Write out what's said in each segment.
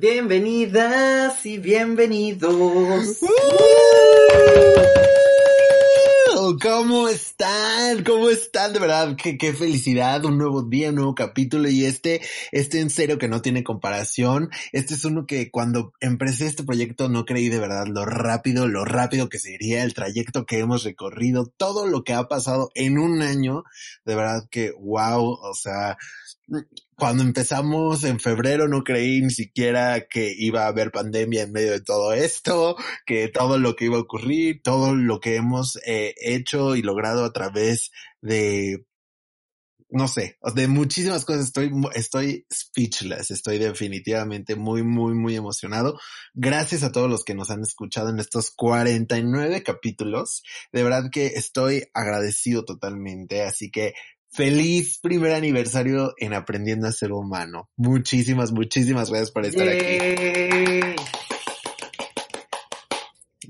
Bienvenidas y bienvenidos. ¿Cómo están? ¿Cómo están? De verdad, qué, qué, felicidad, un nuevo día, un nuevo capítulo y este, este en serio que no tiene comparación. Este es uno que cuando empecé este proyecto no creí de verdad lo rápido, lo rápido que sería el trayecto que hemos recorrido, todo lo que ha pasado en un año. De verdad que wow, o sea, cuando empezamos en febrero no creí ni siquiera que iba a haber pandemia en medio de todo esto, que todo lo que iba a ocurrir, todo lo que hemos eh, hecho y logrado a través de, no sé, de muchísimas cosas. Estoy, estoy speechless. Estoy definitivamente muy, muy, muy emocionado. Gracias a todos los que nos han escuchado en estos 49 capítulos. De verdad que estoy agradecido totalmente. Así que Feliz primer aniversario en Aprendiendo a Ser Humano. Muchísimas, muchísimas gracias por estar aquí.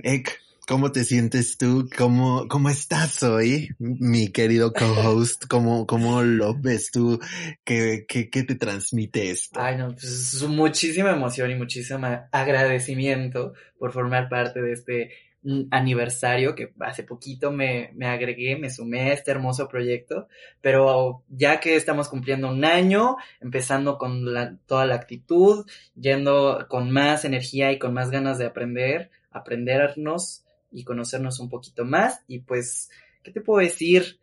Ek, ¿cómo te sientes tú? ¿Cómo, cómo estás hoy, mi querido co-host? ¿Cómo, ¿Cómo lo ves tú? ¿Qué, qué, qué te transmite esto? Ay, no, pues muchísima emoción y muchísimo agradecimiento por formar parte de este aniversario que hace poquito me, me, agregué, me sumé a este hermoso proyecto, pero ya que estamos cumpliendo un año, empezando con toda la actitud, yendo con más energía y con más ganas de aprender, aprendernos y conocernos un poquito más y pues, ¿qué te puedo decir?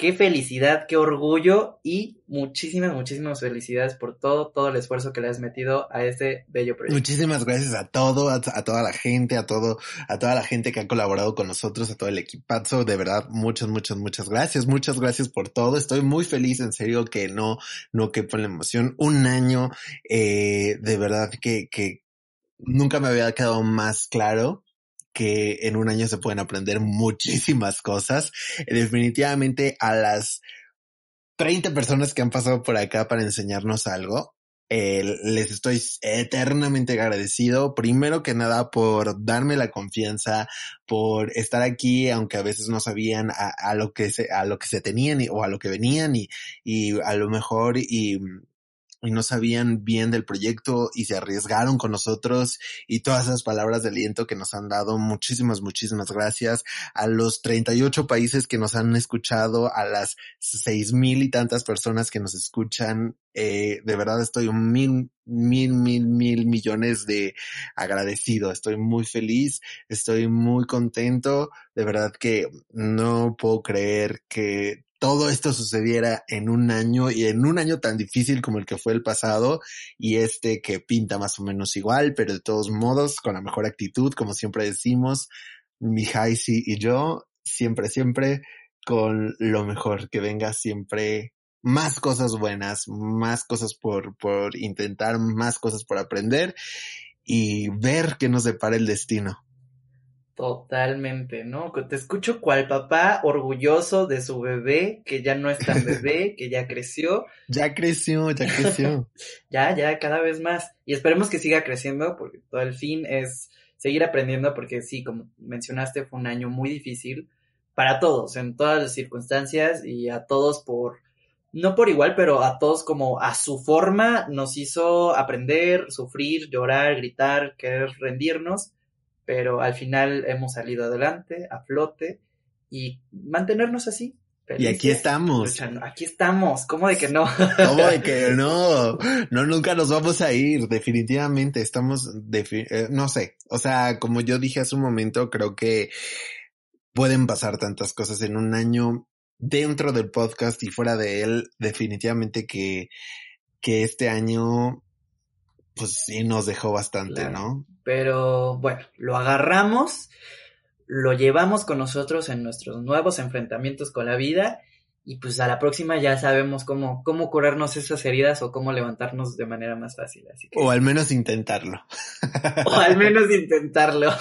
Qué felicidad, qué orgullo y muchísimas, muchísimas felicidades por todo, todo el esfuerzo que le has metido a este bello proyecto. Muchísimas gracias a todo, a, toda la gente, a todo, a toda la gente que ha colaborado con nosotros, a todo el equipazo, de verdad, muchas, muchas, muchas gracias, muchas gracias por todo. Estoy muy feliz, en serio, que no, no quepo en la emoción. Un año, eh, de verdad que, que nunca me había quedado más claro que en un año se pueden aprender muchísimas cosas. Definitivamente a las 30 personas que han pasado por acá para enseñarnos algo, eh, les estoy eternamente agradecido. Primero que nada por darme la confianza, por estar aquí, aunque a veces no sabían a, lo que se, a lo que se tenían o a lo que venían y, y a lo mejor y y no sabían bien del proyecto y se arriesgaron con nosotros y todas esas palabras de aliento que nos han dado. Muchísimas, muchísimas gracias a los 38 países que nos han escuchado, a las seis mil y tantas personas que nos escuchan. Eh, de verdad estoy mil, mil, mil, mil millones de agradecido. Estoy muy feliz, estoy muy contento. De verdad que no puedo creer que todo esto sucediera en un año y en un año tan difícil como el que fue el pasado y este que pinta más o menos igual, pero de todos modos con la mejor actitud, como siempre decimos, mi Haisi y yo, siempre, siempre con lo mejor, que venga siempre más cosas buenas, más cosas por, por intentar, más cosas por aprender y ver qué nos depara el destino. Totalmente, ¿no? Te escucho cual papá orgulloso de su bebé, que ya no es tan bebé, que ya creció. Ya creció, ya creció. ya, ya, cada vez más. Y esperemos que siga creciendo, porque todo el fin es seguir aprendiendo, porque sí, como mencionaste, fue un año muy difícil para todos, en todas las circunstancias y a todos por, no por igual, pero a todos como a su forma nos hizo aprender, sufrir, llorar, gritar, querer rendirnos pero al final hemos salido adelante, a flote, y mantenernos así. y aquí estamos. Aquí estamos, ¿cómo de que no? ¿Cómo de que no? No, nunca nos vamos a ir, definitivamente. Estamos, eh, no sé, o sea, como yo dije hace un momento, creo que pueden pasar tantas cosas en un año dentro del podcast y fuera de él, definitivamente que, que este año pues sí nos dejó bastante, ¿no? Pero bueno, lo agarramos, lo llevamos con nosotros en nuestros nuevos enfrentamientos con la vida y pues a la próxima ya sabemos cómo, cómo curarnos esas heridas o cómo levantarnos de manera más fácil. Así O al menos intentarlo. o al menos intentarlo.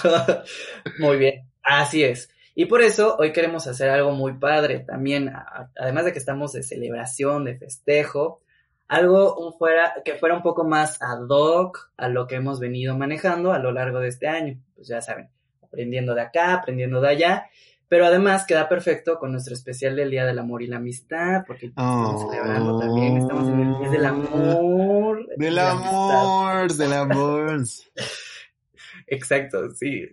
Muy bien, así es. Y por eso hoy queremos hacer algo muy padre también, además de que estamos de celebración, de festejo, algo fuera, que fuera un poco más ad hoc a lo que hemos venido manejando a lo largo de este año. Pues ya saben, aprendiendo de acá, aprendiendo de allá. Pero además queda perfecto con nuestro especial del Día del Amor y la Amistad, porque estamos celebrando también, estamos en el Día del Amor. Del amor, del amor. Exacto, sí.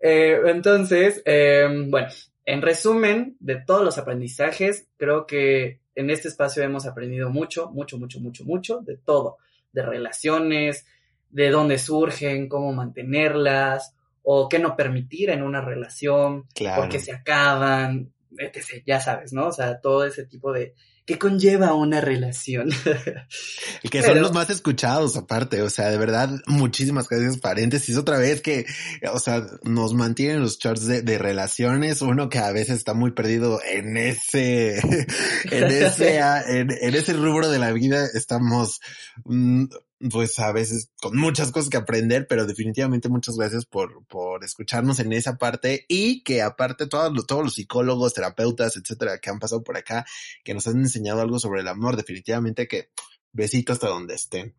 Eh, entonces, em, bueno, en resumen de todos los aprendizajes, creo que en este espacio hemos aprendido mucho, mucho, mucho, mucho, mucho, de todo, de relaciones, de dónde surgen, cómo mantenerlas, o qué no permitir en una relación, Claro. por qué se acaban, etc. Ya sabes, ¿no? O sea, todo ese tipo de... ¿Qué conlleva una relación? Y que son los más escuchados aparte, o sea, de verdad, muchísimas gracias paréntesis otra vez que, o sea, nos mantienen los charts de, de relaciones, uno que a veces está muy perdido en ese, en ese, ah, en, en ese rubro de la vida, estamos, mm, pues a veces con muchas cosas que aprender, pero definitivamente muchas gracias por, por escucharnos en esa parte y que aparte todos los, todos los psicólogos, terapeutas, etcétera, que han pasado por acá, que nos han enseñado algo sobre el amor, definitivamente que Besito hasta donde estén.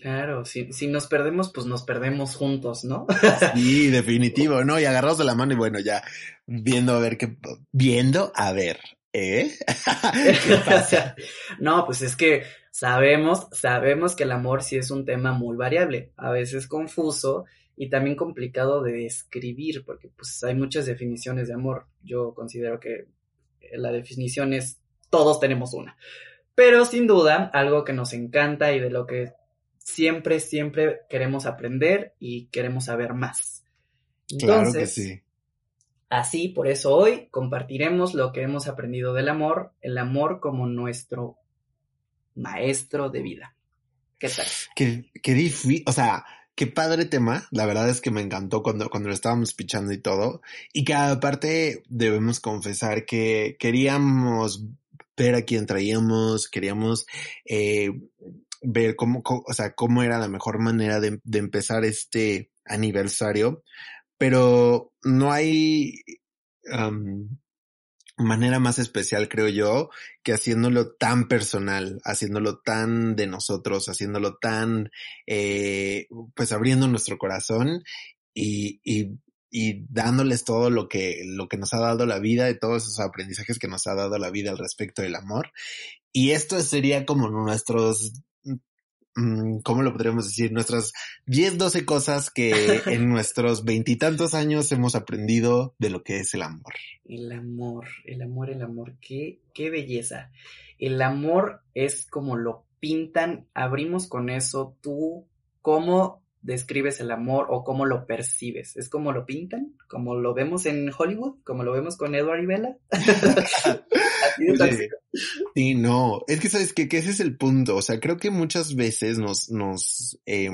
claro, si, si nos perdemos, pues nos perdemos juntos, ¿no? Sí, definitivo, ¿no? Y agarrados de la mano y bueno, ya viendo a ver qué, viendo a ver, ¿eh? ¿Qué pasa? No, pues es que sabemos, sabemos que el amor sí es un tema muy variable, a veces confuso y también complicado de describir, porque pues hay muchas definiciones de amor. Yo considero que la definición es todos tenemos una. Pero sin duda, algo que nos encanta y de lo que siempre, siempre queremos aprender y queremos saber más. Claro que Entonces, sí. Así, por eso hoy compartiremos lo que hemos aprendido del amor, el amor como nuestro maestro de vida. ¿Qué tal? Qué, qué difícil, o sea, qué padre tema. La verdad es que me encantó cuando, cuando lo estábamos pichando y todo. Y que aparte debemos confesar que queríamos ver a quién traíamos, queríamos eh, ver cómo, o sea, cómo era la mejor manera de, empezar este aniversario, pero no hay am, manera más especial, creo yo, que haciéndolo tan personal, haciéndolo tan de nosotros, haciéndolo tan, eh, pues abriendo nuestro corazón y, y, y dándoles todo lo que, lo que nos ha dado la vida y todos esos aprendizajes que nos ha dado la vida al respecto del amor. Y esto sería como nuestros, mm, ¿cómo lo podríamos decir? Nuestras 10, 12 cosas que en nuestros veintitantos años hemos aprendido de lo que es el amor. El amor, el amor, el amor, qué, qué belleza. El amor es como lo pintan, abrimos con eso, tú, ¿cómo describes el amor o cómo lo percibes? ¿Es como lo pintan? ¿Como lo vemos en Hollywood? ¿Como lo vemos con Edward y Bella? Oye. Sí, no, es que sabes que, que ese es el punto, o sea, creo que muchas veces nos, nos, eh,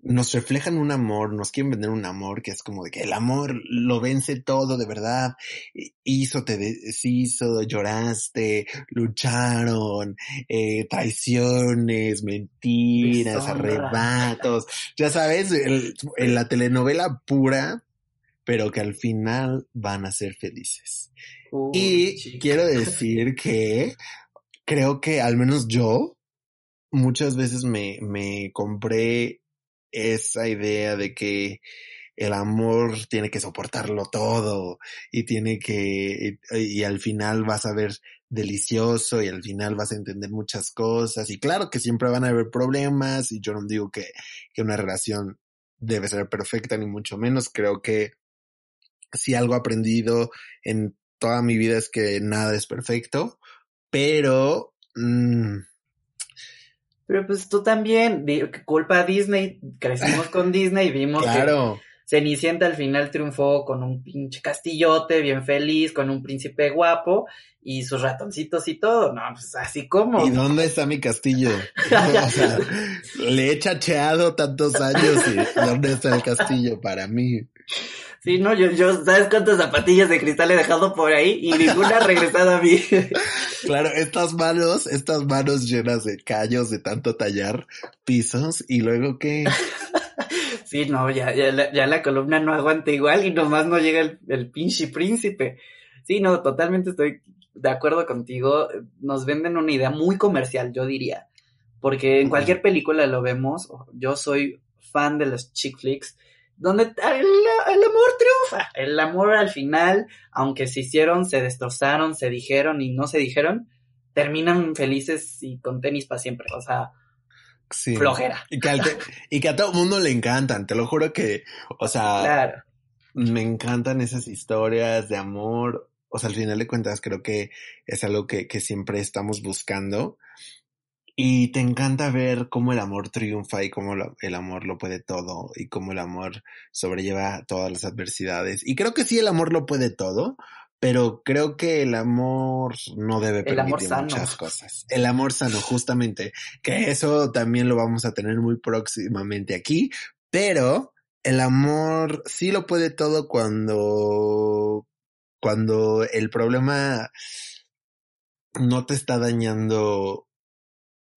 nos reflejan un amor, nos quieren vender un amor que es como de que el amor lo vence todo de verdad, hi- hizo, te deshizo, lloraste, lucharon, eh, traiciones, mentiras, Deshonra. arrebatos, ya sabes, el- en la telenovela pura, pero que al final van a ser felices. Uy, Y chica. quiero decir que creo que al menos yo muchas veces me, me compré esa idea de que el amor tiene que soportarlo todo y tiene que, y, al final vas a ver delicioso y al final vas a entender muchas cosas y claro que siempre van a haber problemas y yo no digo que, que una relación debe ser perfecta ni mucho menos, creo que si algo he aprendido en toda mi vida es que nada es perfecto, pero mm, Pero pues tú también, culpa a Disney, crecimos con Disney y vimos que Cenicienta al final triunfó con un pinche castillote bien feliz, con un príncipe guapo y sus ratoncitos y todo. No, pues así como. ¿y dónde está mi castillo? O sea, le he chacheado tantos años y ¿dónde está el castillo para mí? Sí, no, yo, yo, ¿sabes cuántas zapatillas de cristal he dejado por ahí? Y ninguna ha regresado a mí. Claro, estas manos, estas manos llenas de callos de tanto tallar pisos y luego que Sí, no, ya, ya, la, ya la columna no aguanta igual y nomás no llega el, el pinche príncipe. Sí, no, totalmente estoy de acuerdo contigo. Nos venden una idea muy comercial, yo diría. Porque en cualquier película lo vemos. Yo soy fan de los chick flicks. Donde el, el, amor triunfa. El amor al final, aunque se hicieron, se destrozaron, se dijeron y no se dijeron, terminan felices y con tenis para siempre. O sea, flojera. Y que, y que a todo el mundo le encantan, te lo juro que, o sea, claro. me encantan esas historias de amor. O sea, al final de cuentas creo que es algo que, que siempre estamos buscando. Y te encanta ver cómo el amor triunfa y cómo el amor lo puede todo y cómo el amor sobrelleva todas las adversidades. Y creo que sí, el amor lo puede todo, pero creo que el amor no debe permitir muchas cosas. El amor sano, justamente, que eso también lo vamos a tener muy próximamente aquí, pero el amor sí lo puede todo cuando, cuando el problema no te está dañando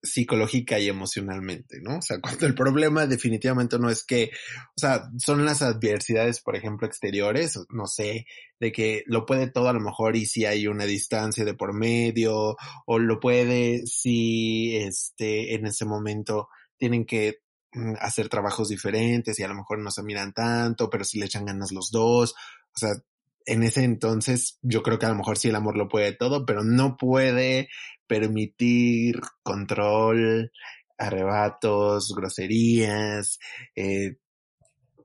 psicológica y emocionalmente, ¿no? O sea, cuando el problema definitivamente no es que, o sea, son las adversidades, por ejemplo, exteriores, no sé, de que lo puede todo a lo mejor y si hay una distancia de por medio, o lo puede si, este, en ese momento tienen que mm, hacer trabajos diferentes y a lo mejor no se miran tanto, pero si le echan ganas los dos, o sea, en ese entonces yo creo que a lo mejor sí el amor lo puede todo, pero no puede permitir control, arrebatos, groserías, eh,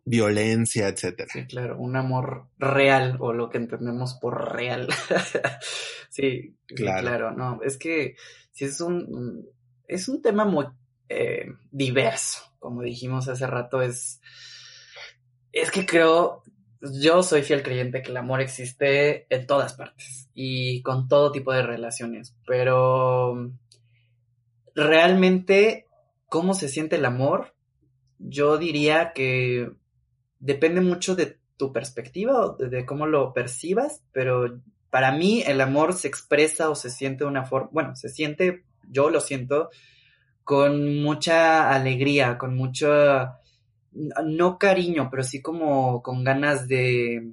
violencia, etcétera. Sí, claro, un amor real o lo que entendemos por real. sí, claro. no, es que si es un es un tema muy eh, diverso, como dijimos hace rato, es es que creo yo soy fiel creyente que el amor existe en todas partes y con todo tipo de relaciones, pero realmente cómo se siente el amor, yo diría que depende mucho de tu perspectiva o de cómo lo percibas, pero para mí el amor se expresa o se siente de una forma, bueno, se siente, yo lo siento, con mucha alegría, con mucha no cariño, pero sí como con ganas de,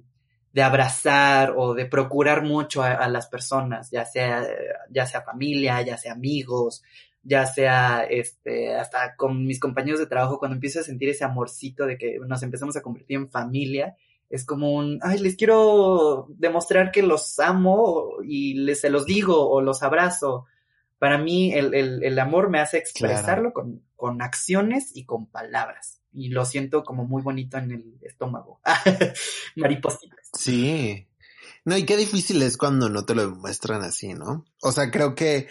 de abrazar o de procurar mucho a, las personas, ya sea, ya sea familia, ya sea amigos, ya sea este, hasta con mis compañeros de trabajo, cuando empiezo a sentir ese amorcito de que nos empezamos a convertir en familia, es como un, ay, les quiero demostrar que los amo y les se los digo o los abrazo. Para mí el, el, amor me hace expresarlo con, con acciones y con palabras y lo siento como muy bonito en el estómago. Maripositas. Sí. No, y qué difícil es cuando no te lo muestran así, ¿no? O sea, creo que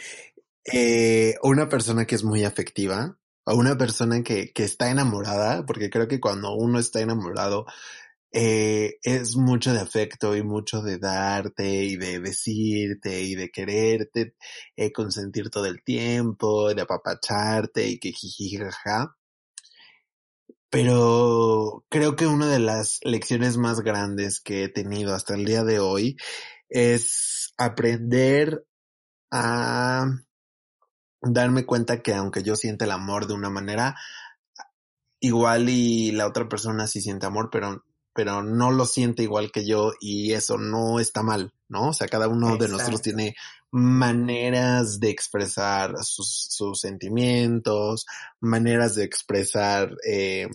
eh, una persona que es muy afectiva o una persona que, que está enamorada, porque creo que cuando uno está enamorado, eh, es mucho de afecto y mucho de darte y de decirte y de quererte, eh, consentir todo el tiempo, de apapacharte y que jiji jaja. Pero creo que una de las lecciones más grandes que he tenido hasta el día de hoy es aprender a darme cuenta que aunque yo sienta el amor de una manera, igual y la otra persona sí siente amor, pero, pero no lo siente igual que yo y eso no está mal, ¿no? O sea, cada uno de nosotros tiene maneras de expresar sus, sus sentimientos, maneras de expresar eh,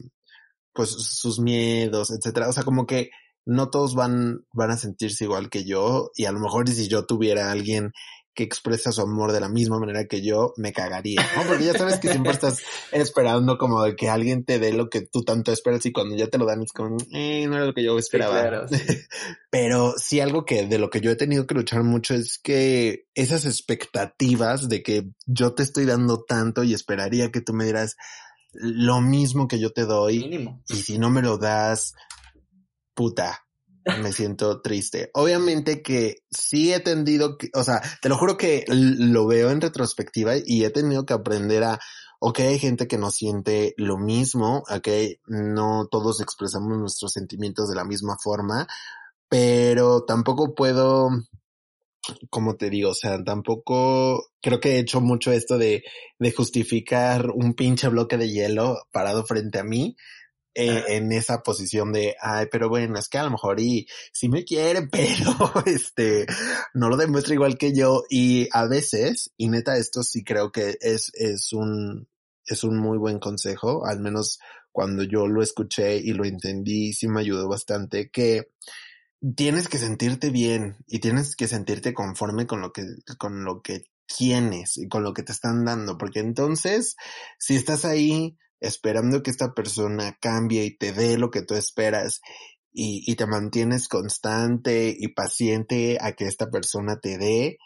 pues sus miedos, etcétera. O sea, como que no todos van, van a sentirse igual que yo y a lo mejor si yo tuviera a alguien que expresa su amor de la misma manera que yo, me cagaría, ¿no? Porque ya sabes que siempre estás esperando como de que alguien te dé lo que tú tanto esperas y cuando ya te lo dan es como, eh, no era lo que yo esperaba. Pero sí algo que de lo que yo he tenido que luchar mucho es que esas expectativas de que yo te estoy dando tanto y esperaría que tú me dieras lo mismo que yo te doy. Y si no me lo das, puta, me siento triste. Obviamente que sí he tendido o sea, te lo juro que lo veo en retrospectiva y he tenido que aprender a, ok, hay gente que no siente lo mismo, ok, no todos expresamos nuestros sentimientos de la misma forma, pero tampoco puedo como te digo, o sea, tampoco creo que he hecho mucho esto de, de justificar un pinche bloque de hielo parado frente a mí. Eh, en esa posición de, ay, pero bueno, es que a lo mejor y sí me quiere, pero este, no lo demuestra igual que yo y a veces, y neta, esto sí creo que es, es un, es un muy buen consejo, al menos cuando yo lo escuché y lo entendí, sí me ayudó bastante, que tienes que sentirte bien y tienes que sentirte conforme con lo que, con lo que tienes y con lo que te están dando, porque entonces, si estás ahí esperando que esta persona cambie y te dé lo que tú esperas y, y te mantienes constante y paciente a que esta persona te dé,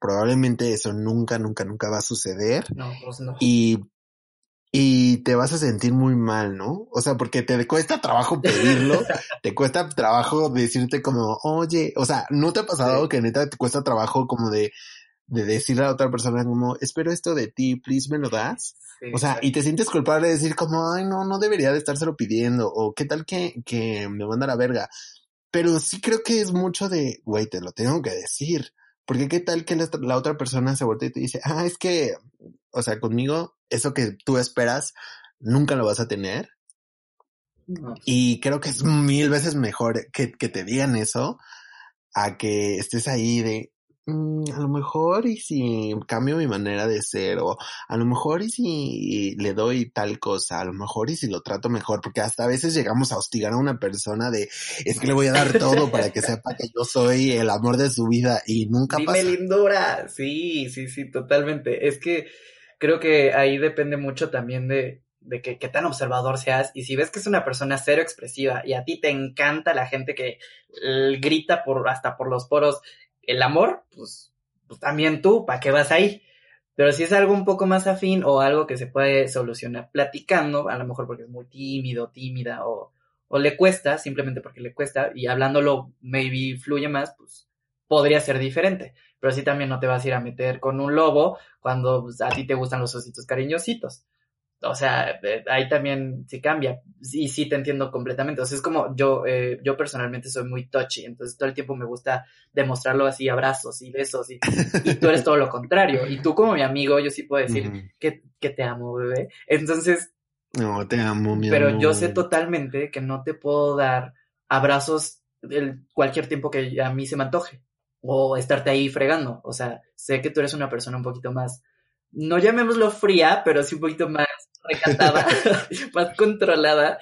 probablemente eso nunca, nunca, nunca va a suceder. No, pues no. Y, y te vas a sentir muy mal, ¿no? O sea, porque te cuesta trabajo pedirlo, te cuesta trabajo decirte como, oye, o sea, ¿no te ha pasado Sí. que neta te cuesta trabajo como de, de decirle a la otra persona como, espero esto de ti, please me lo das? Sí, O sea, y te sientes culpable de decir como, ay, no, no debería de estárselo pidiendo, o qué tal que, que me manda la verga. Pero sí creo que es mucho de, güey, te lo tengo que decir. Porque qué tal que la, la otra persona se voltea y te dice, ah, es que, o sea, conmigo, eso que tú esperas, nunca lo vas a tener. No, Y creo que es mil veces mejor que, que te digan eso a que estés ahí de, "Mm, a lo mejor y si cambio mi manera de ser o a lo mejor y si le doy tal cosa, a lo mejor y si lo trato mejor, porque hasta a veces llegamos a hostigar a una persona de, es que le voy a dar todo para que sepa que yo soy el amor de su vida y nunca Dime pasa. lindura. Sí, sí, sí, totalmente. Es que creo que ahí depende mucho también de, de que, qué tan observador seas. Y si ves que es una persona cero expresiva y a ti te encanta la gente que grita por, hasta por los poros el amor, pues, pues también tú, ¿para qué vas ahí? Pero si es algo un poco más afín o algo que se puede solucionar platicando, a lo mejor porque es muy tímido, tímida o, o le cuesta, simplemente porque le cuesta y hablándolo maybe fluye más, pues podría ser diferente. Pero sí también no te vas a ir a meter con un lobo cuando pues, a ti te gustan los ositos cariñositos. O sea, eh, ahí también sí cambia. Y sí te entiendo completamente. O sea, es como yo, eh, yo personalmente soy muy touchy, entonces todo el tiempo me gusta demostrarlo así, abrazos y besos, y, y tú eres todo lo contrario. Y tú como mi amigo, yo sí puedo decir que, que te amo, bebé. Entonces, No, te amo, mi pero amor. yo sé totalmente que no te puedo dar abrazos el, cualquier tiempo que a mí se me antoje o estarte ahí fregando. O sea, sé que tú eres una persona un poquito más, no llamémoslo fría, pero sí un poquito más recatada, más controlada.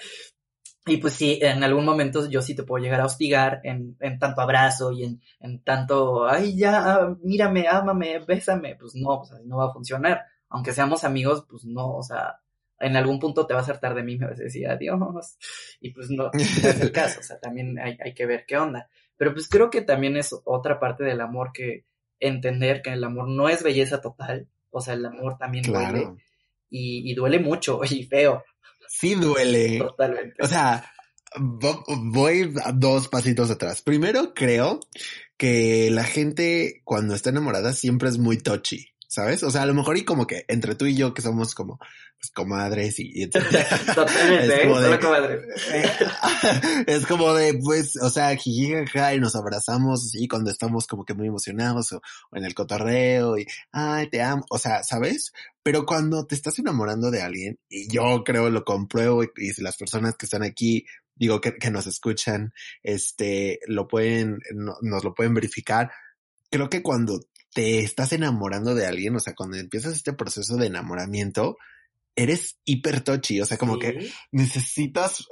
Y pues sí, en algún momento yo sí te puedo llegar a hostigar en, en tanto abrazo y en, en tanto, ay, ya, mírame, ámame, bésame. Pues no, pues no va a funcionar. Aunque seamos amigos, pues no, o sea, en algún punto te vas a hartar de mí, me vas a decir adiós. Y pues no, no es el caso, o sea, también hay, hay que ver qué onda. Pero pues creo que también es otra parte del amor que entender que el amor no es belleza total, o sea, el amor también duele Claro. Y, y duele mucho y feo, Sí duele. totalmente. O sea, vo- voy a dos pasitos atrás. Primero, creo que la gente cuando está enamorada siempre es muy touchy, ¿sabes? O sea, a lo mejor y como que entre tú y yo que somos como pues, comadres y, y. Totalmente, Es ¿eh? como de- Solo es como de, pues, o sea, jiji, jaja, y nos abrazamos así cuando estamos como que muy emocionados o, o en el cotorreo y, ay, te amo, o sea, ¿sabes? Pero cuando te estás enamorando de alguien, y yo creo lo compruebo, y, y si las personas que están aquí, digo que, que nos escuchan, este, lo pueden, no- nos lo pueden verificar, creo que cuando te estás enamorando de alguien, o sea, cuando empiezas este proceso de enamoramiento, eres hiper touchy, o sea, como que necesitas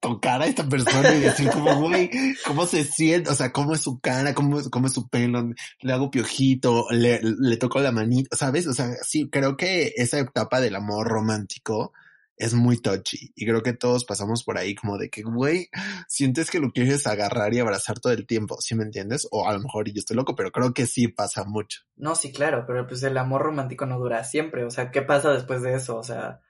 tocar a esta persona y decir como, güey, ¿cómo se siente? O sea, ¿cómo es su cara? ¿Cómo, es- cómo es su pelo? Le hago piojito, le, le toco la manita, ¿sabes? O sea, sí, creo que esa etapa del amor romántico es muy touchy y creo que todos pasamos por ahí como de que, güey, sientes que lo quieres agarrar y abrazar todo el tiempo, ¿sí me entiendes? O a lo mejor yo estoy loco, pero creo que sí pasa mucho. No, sí, claro, pero pues el amor romántico no dura siempre. O sea, ¿qué pasa después de eso? O sea,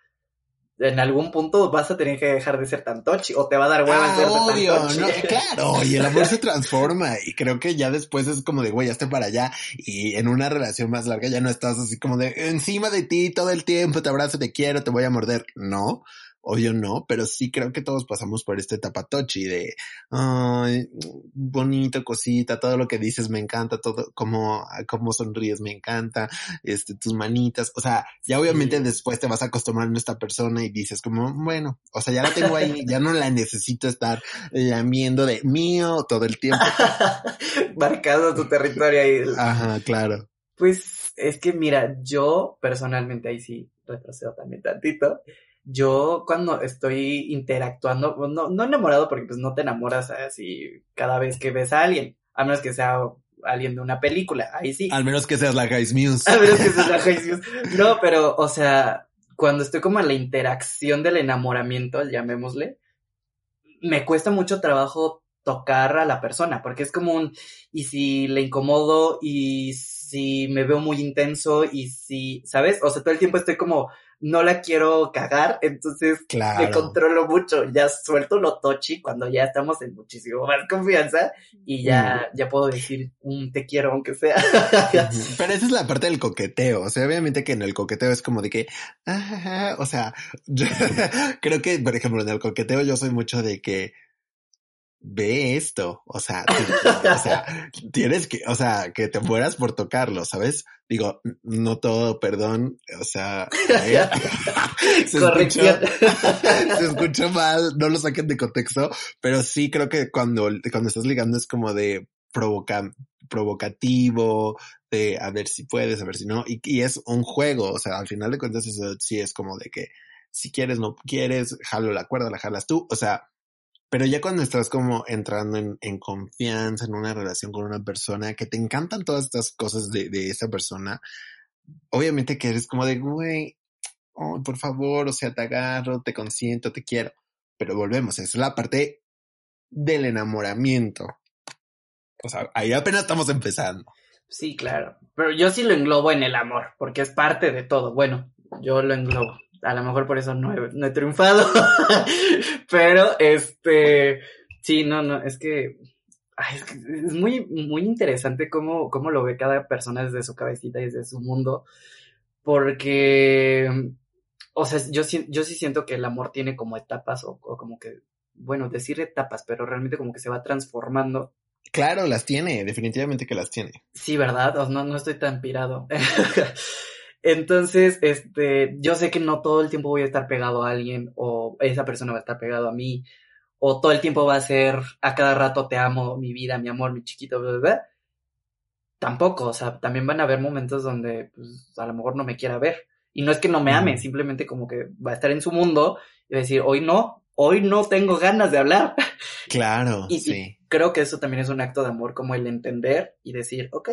en algún punto vas a tener que dejar de ser tan tochi o te va a dar hueva Ah, ser obvio, tan tochi. no, claro, y el amor se transforma y creo que ya después es como de, güey, ya esté para allá y en una relación más larga ya no estás así como de encima de ti todo el tiempo, te abrazo, te quiero, te voy a morder. No, obvio no, pero sí creo que todos pasamos por esta etapa tochi de, ay, bonito, cosita, todo lo que dices me encanta, todo, como, cómo sonríes me encanta, este, tus manitas, o sea, ya obviamente Sí. después te vas acostumbrando a esta persona y dices como, bueno, o sea, ya la tengo ahí, ya no la necesito estar lamiendo de mío todo el tiempo. Marcado tu territorio ahí. Ajá, claro. Pues es que mira, yo personalmente ahí sí retrocedo también tantito. Yo cuando estoy interactuando, no, no enamorado porque pues no te enamoras así cada vez que ves a alguien, a menos que sea alguien de una película, ahí sí. Al menos que seas la Guys Muse. A menos que seas la Guys Muse. No, pero, o sea, cuando estoy como en la interacción del enamoramiento, llamémosle, me cuesta mucho trabajo tocar a la persona, porque es como un, y si le incomodo, y si me veo muy intenso, y si, ¿sabes? O sea, todo el tiempo estoy como no la quiero cagar, entonces me controlo mucho, ya suelto lo tochi cuando ya estamos en muchísimo más confianza y ya, ya puedo decir un te quiero aunque sea. Pero esa es la parte del coqueteo, o sea, obviamente que en el coqueteo es como de que, o sea, yo creo que, por ejemplo, en el coqueteo yo soy mucho de que ve esto, o sea, o sea, tienes que, o sea, que te mueras por tocarlo, ¿sabes? Digo, no todo, perdón, o sea, se, escuchó, se escuchó mal, no lo saquen de contexto, pero sí creo que cuando, cuando estás ligando es como de provoca, provocativo, de a ver si puedes, a ver si no, y, y es un juego, o sea, al final de cuentas eso sí es como de que si quieres, no quieres, jalo la cuerda, la jalas tú, o sea, pero ya cuando estás como entrando en, confianza, en una relación con una persona, que te encantan todas estas cosas de, esa persona, obviamente que eres como de, güey, oh, por favor, o sea, te agarro, te consiento, te quiero. Pero volvemos, es la parte del enamoramiento. O sea, ahí apenas estamos empezando. Sí, claro. Pero yo sí lo englobo en el amor, porque es parte de todo. Bueno, yo lo englobo a lo mejor por eso no he, triunfado, pero este, sí, no, no, es que, es muy, muy interesante cómo, cómo lo ve cada persona desde su cabecita y desde su mundo, porque, o sea, yo, yo sí siento que el amor tiene como etapas o, como que, bueno, decir etapas, pero realmente como que se va transformando Claro, las tiene, definitivamente que las tiene. Sí, ¿verdad? O no, no estoy tan pirado. Entonces, este, yo sé que no todo el tiempo voy a estar pegado a alguien o esa persona va a estar pegado a mí o todo el tiempo va a ser a cada rato te amo, mi vida, mi amor, mi chiquito, bla, Tampoco, o sea, también van a haber momentos donde pues, a lo mejor no me quiera ver. Y no es que no me ame, simplemente como que va a estar en su mundo y decir, hoy no, hoy no tengo ganas de hablar. Claro, y, sí. creo que eso también es un acto de amor, como el entender y decir, ok,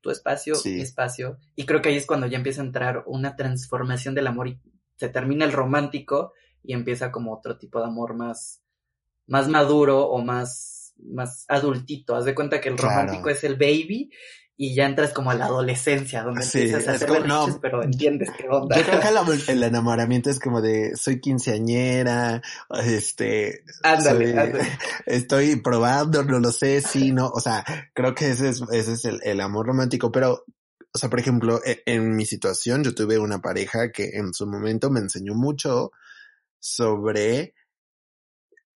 tu espacio, mi espacio. Y creo que ahí es cuando ya empieza a entrar una transformación del amor y se termina el romántico y empieza como otro tipo de amor más, más maduro o más, más adultito. Haz de cuenta que el romántico es el baby y ya entras como a la adolescencia, donde empiezas a hacer pero entiendes qué onda. Yo creo que el, enamoramiento es como de soy quinceañera, este, ándale, estoy probando, no lo sé, sí, no, o sea, creo que ese es, ese es el, el amor romántico, pero o sea, por ejemplo, e, en, mi situación, yo tuve una pareja que en su momento me enseñó mucho sobre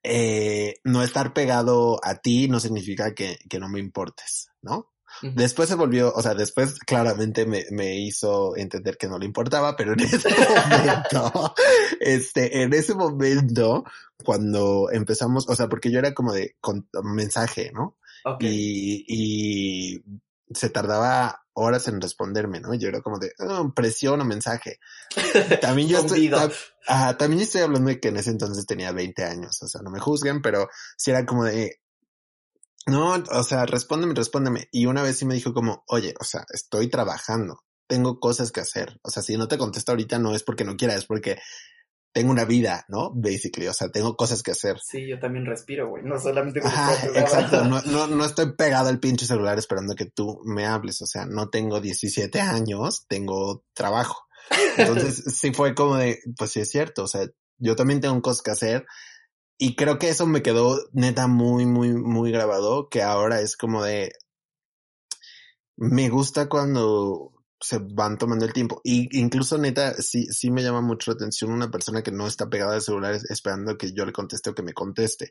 eh, no estar pegado a ti no significa que, que no me importes, ¿no? Después se volvió, o sea, después claramente me, me, hizo entender que no le importaba, pero en ese momento, este, en ese momento, cuando empezamos, o sea, porque yo era como de con, mensaje, ¿no? Y, y se tardaba horas en responderme, ¿no? Yo era como de oh, presión o mensaje. También yo estoy, también estoy hablando de que en ese entonces tenía 20 años, o sea, no me juzguen, pero si era como de, no, o sea, respóndeme, respóndeme. Y una vez sí me dijo como, oye, o sea, estoy trabajando, tengo cosas que hacer. O sea, si no te contesto ahorita no es porque no quiera, es porque tengo una vida, ¿no? Basically, o sea, tengo cosas que hacer. Sí, yo también respiro, güey, no solamente Ajá, exacto, no, no, no estoy pegado al pinche celular esperando que tú me hables, o sea, no tengo 17 años, tengo trabajo. Entonces, sí fue como de, pues sí es cierto, o sea, yo también tengo cosas que hacer y creo que eso me quedó neta muy, muy, muy grabado, que ahora es como de, me gusta cuando se van tomando el tiempo. Y incluso neta, sí, sí me llama mucho la atención una persona que no está pegada al celular esperando que yo le conteste o que me conteste.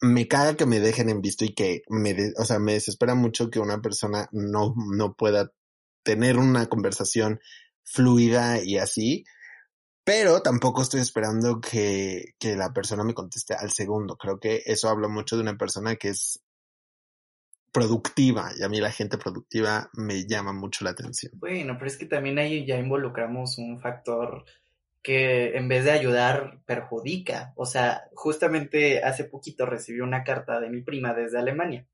Me caga que me dejen en visto y que me, o sea, me desespera mucho que una persona no, no pueda tener una conversación fluida y así. Pero tampoco estoy esperando que, que la persona me conteste al segundo. Creo que eso habla mucho de una persona que es productiva y a mí la gente productiva me llama mucho la atención. Bueno, pero es que también ahí ya involucramos un factor que en vez de ayudar perjudica. O sea, justamente hace poquito recibí una carta de mi prima desde Alemania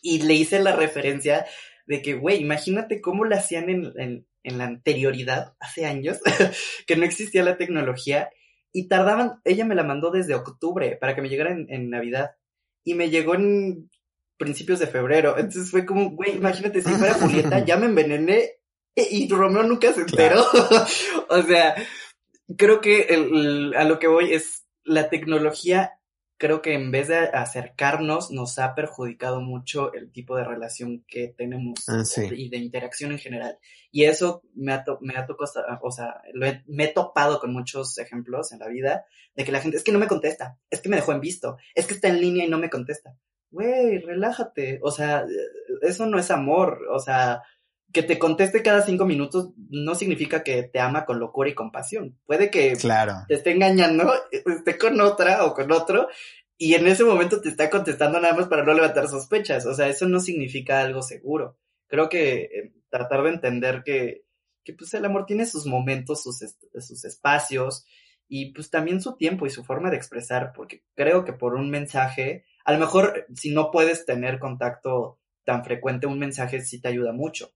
y le hice la referencia de que, güey, imagínate cómo la hacían en, en la anterioridad, hace años, que no existía la tecnología y tardaban, ella me la mandó desde octubre para que me llegara en, Navidad y me llegó en principios de febrero. Entonces fue como, güey, imagínate si fuera Julieta, ya me envenené y Romeo nunca se enteró. o sea, creo que el, a lo que voy es la tecnología creo que en vez de acercarnos, nos ha perjudicado mucho el tipo de relación que tenemos ah, y de interacción en general. Y eso me ha, me ha tocado, o sea, me he topado con muchos ejemplos en la vida de que la gente, es que no me contesta, es que me dejó en visto, es que está en línea y no me contesta. Güey, relájate, o sea, eso no es amor, o sea, que te conteste cada cinco minutos no significa que te ama con locura y compasión. Puede que te esté engañando, esté con otra o con otro, y en ese momento te está contestando nada más para no levantar sospechas. O sea, eso no significa algo seguro. Creo que eh, tratar de entender que, que pues el amor tiene sus momentos, sus, sus espacios, y pues también su tiempo y su forma de expresar, porque creo que por un mensaje, a lo mejor si no puedes tener contacto tan frecuente, un mensaje sí te ayuda mucho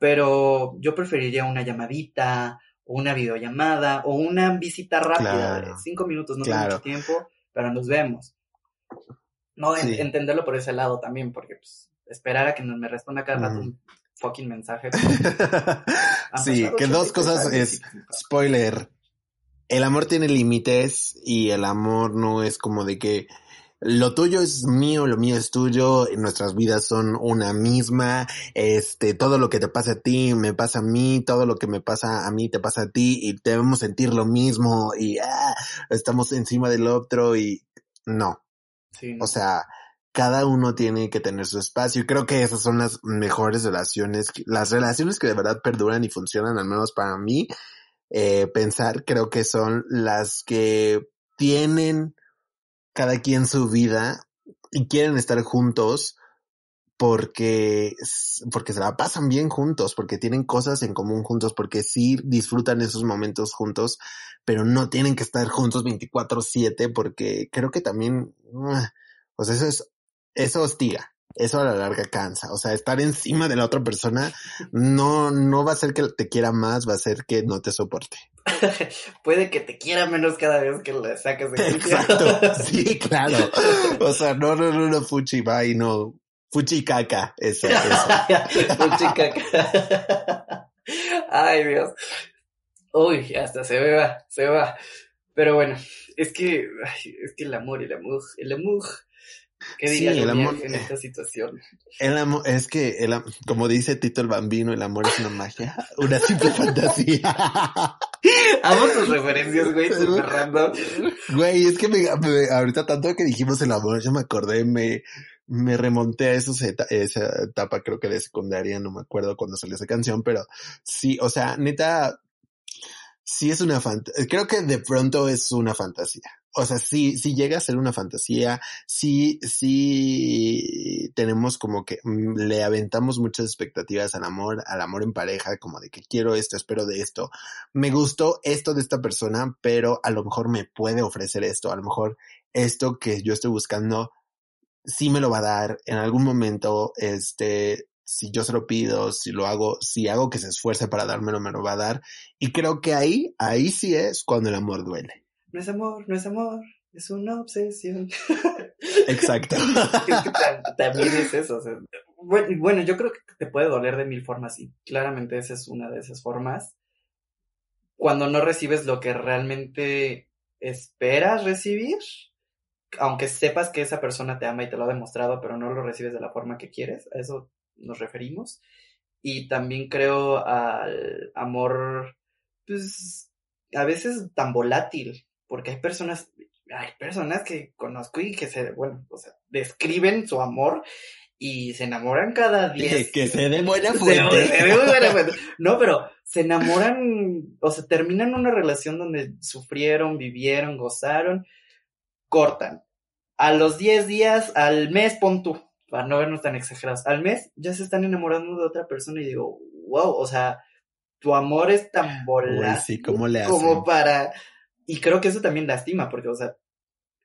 pero yo preferiría una llamadita o una videollamada o una visita rápida de cinco minutos, no claro. mucho tiempo, pero nos vemos. No, entenderlo por ese lado también, porque pues, esperar a que me responda cada rato un fucking mensaje. sí, que dos cosas es, spoiler, el amor tiene límites y el amor no es como de que lo tuyo es mío, lo mío es tuyo, nuestras vidas son una misma, este, todo lo que te pasa a ti me pasa a mí, todo lo que me pasa a mí te pasa a ti y debemos sentir lo mismo y ah, estamos encima del otro y no. O sea, cada uno tiene que tener su espacio y creo que esas son las mejores relaciones, las relaciones que de verdad perduran y funcionan, al menos para mí, eh, pensar creo que son las que tienen cada quien su vida y quieren estar juntos porque, porque se la pasan bien juntos, porque tienen cosas en común juntos, porque sí disfrutan esos momentos juntos, pero no tienen que estar juntos 24/7 porque creo que también, ah, sea, eso es, eso hostiga eso a la larga cansa. O sea, estar encima de la otra persona no, no va a ser que te quiera más, va a ser que no te soporte. Puede que te quiera menos cada vez que le saques de Exacto. Sí, claro. O sea, no, no, no, no, fuchi, bye, no. Fuchi caca. Eso, eso. fuchi caca. Ay, Dios. Uy, hasta se me va, se va. Pero bueno, es que, es que el amor, el amor, el amor ¿Qué diría sí, el amor, en esta situación? El amor, es que, el, como dice Tito el Bambino, el amor es una magia, una simple fantasía. Amo tus referencias, güey, super random. Güey, es que me, ahorita tanto que dijimos el amor, yo me acordé, me, me remonté a esos esa etapa, creo que de secundaria, no me acuerdo cuando salió esa canción, pero sí, o sea, neta, sí es una fantasía, creo que de pronto es una fantasía o sea, sí, sí llega a ser una fantasía, sí, sí tenemos como que mm, le aventamos muchas expectativas al amor, al amor en pareja, como de que quiero esto, espero de esto, me gustó esto de esta persona, pero a lo mejor me puede ofrecer esto, a lo mejor esto que yo estoy buscando sí me lo va a dar en algún momento, este, si yo se lo pido, si lo hago, si hago que se esfuerce para dármelo, me lo va a dar. Y creo que ahí, ahí sí es cuando el amor duele no es amor, no es amor, es una obsesión. Exacto. también es eso. bueno, yo creo que te puede doler de mil formas y claramente esa es una de esas formas. Cuando no recibes lo que realmente esperas recibir, aunque sepas que esa persona te ama y te lo ha demostrado, pero no lo recibes de la forma que quieres, a eso nos referimos. Y también creo al amor, pues, a veces tan volátil, porque hay personas, hay personas que conozco y que se, bueno, o sea, describen su amor y se enamoran cada día. Que, se dé buena fuente. Se, dé buena fuente. No, pero se enamoran, o sea, terminan una relación donde sufrieron, vivieron, gozaron, cortan. A los 10 días, al mes, pon tú, para no vernos tan exagerados, al mes ya se están enamorando de otra persona y digo, wow, o sea, tu amor es tan volátil sí, ¿cómo le como para... Y creo que eso también lastima, porque, o sea,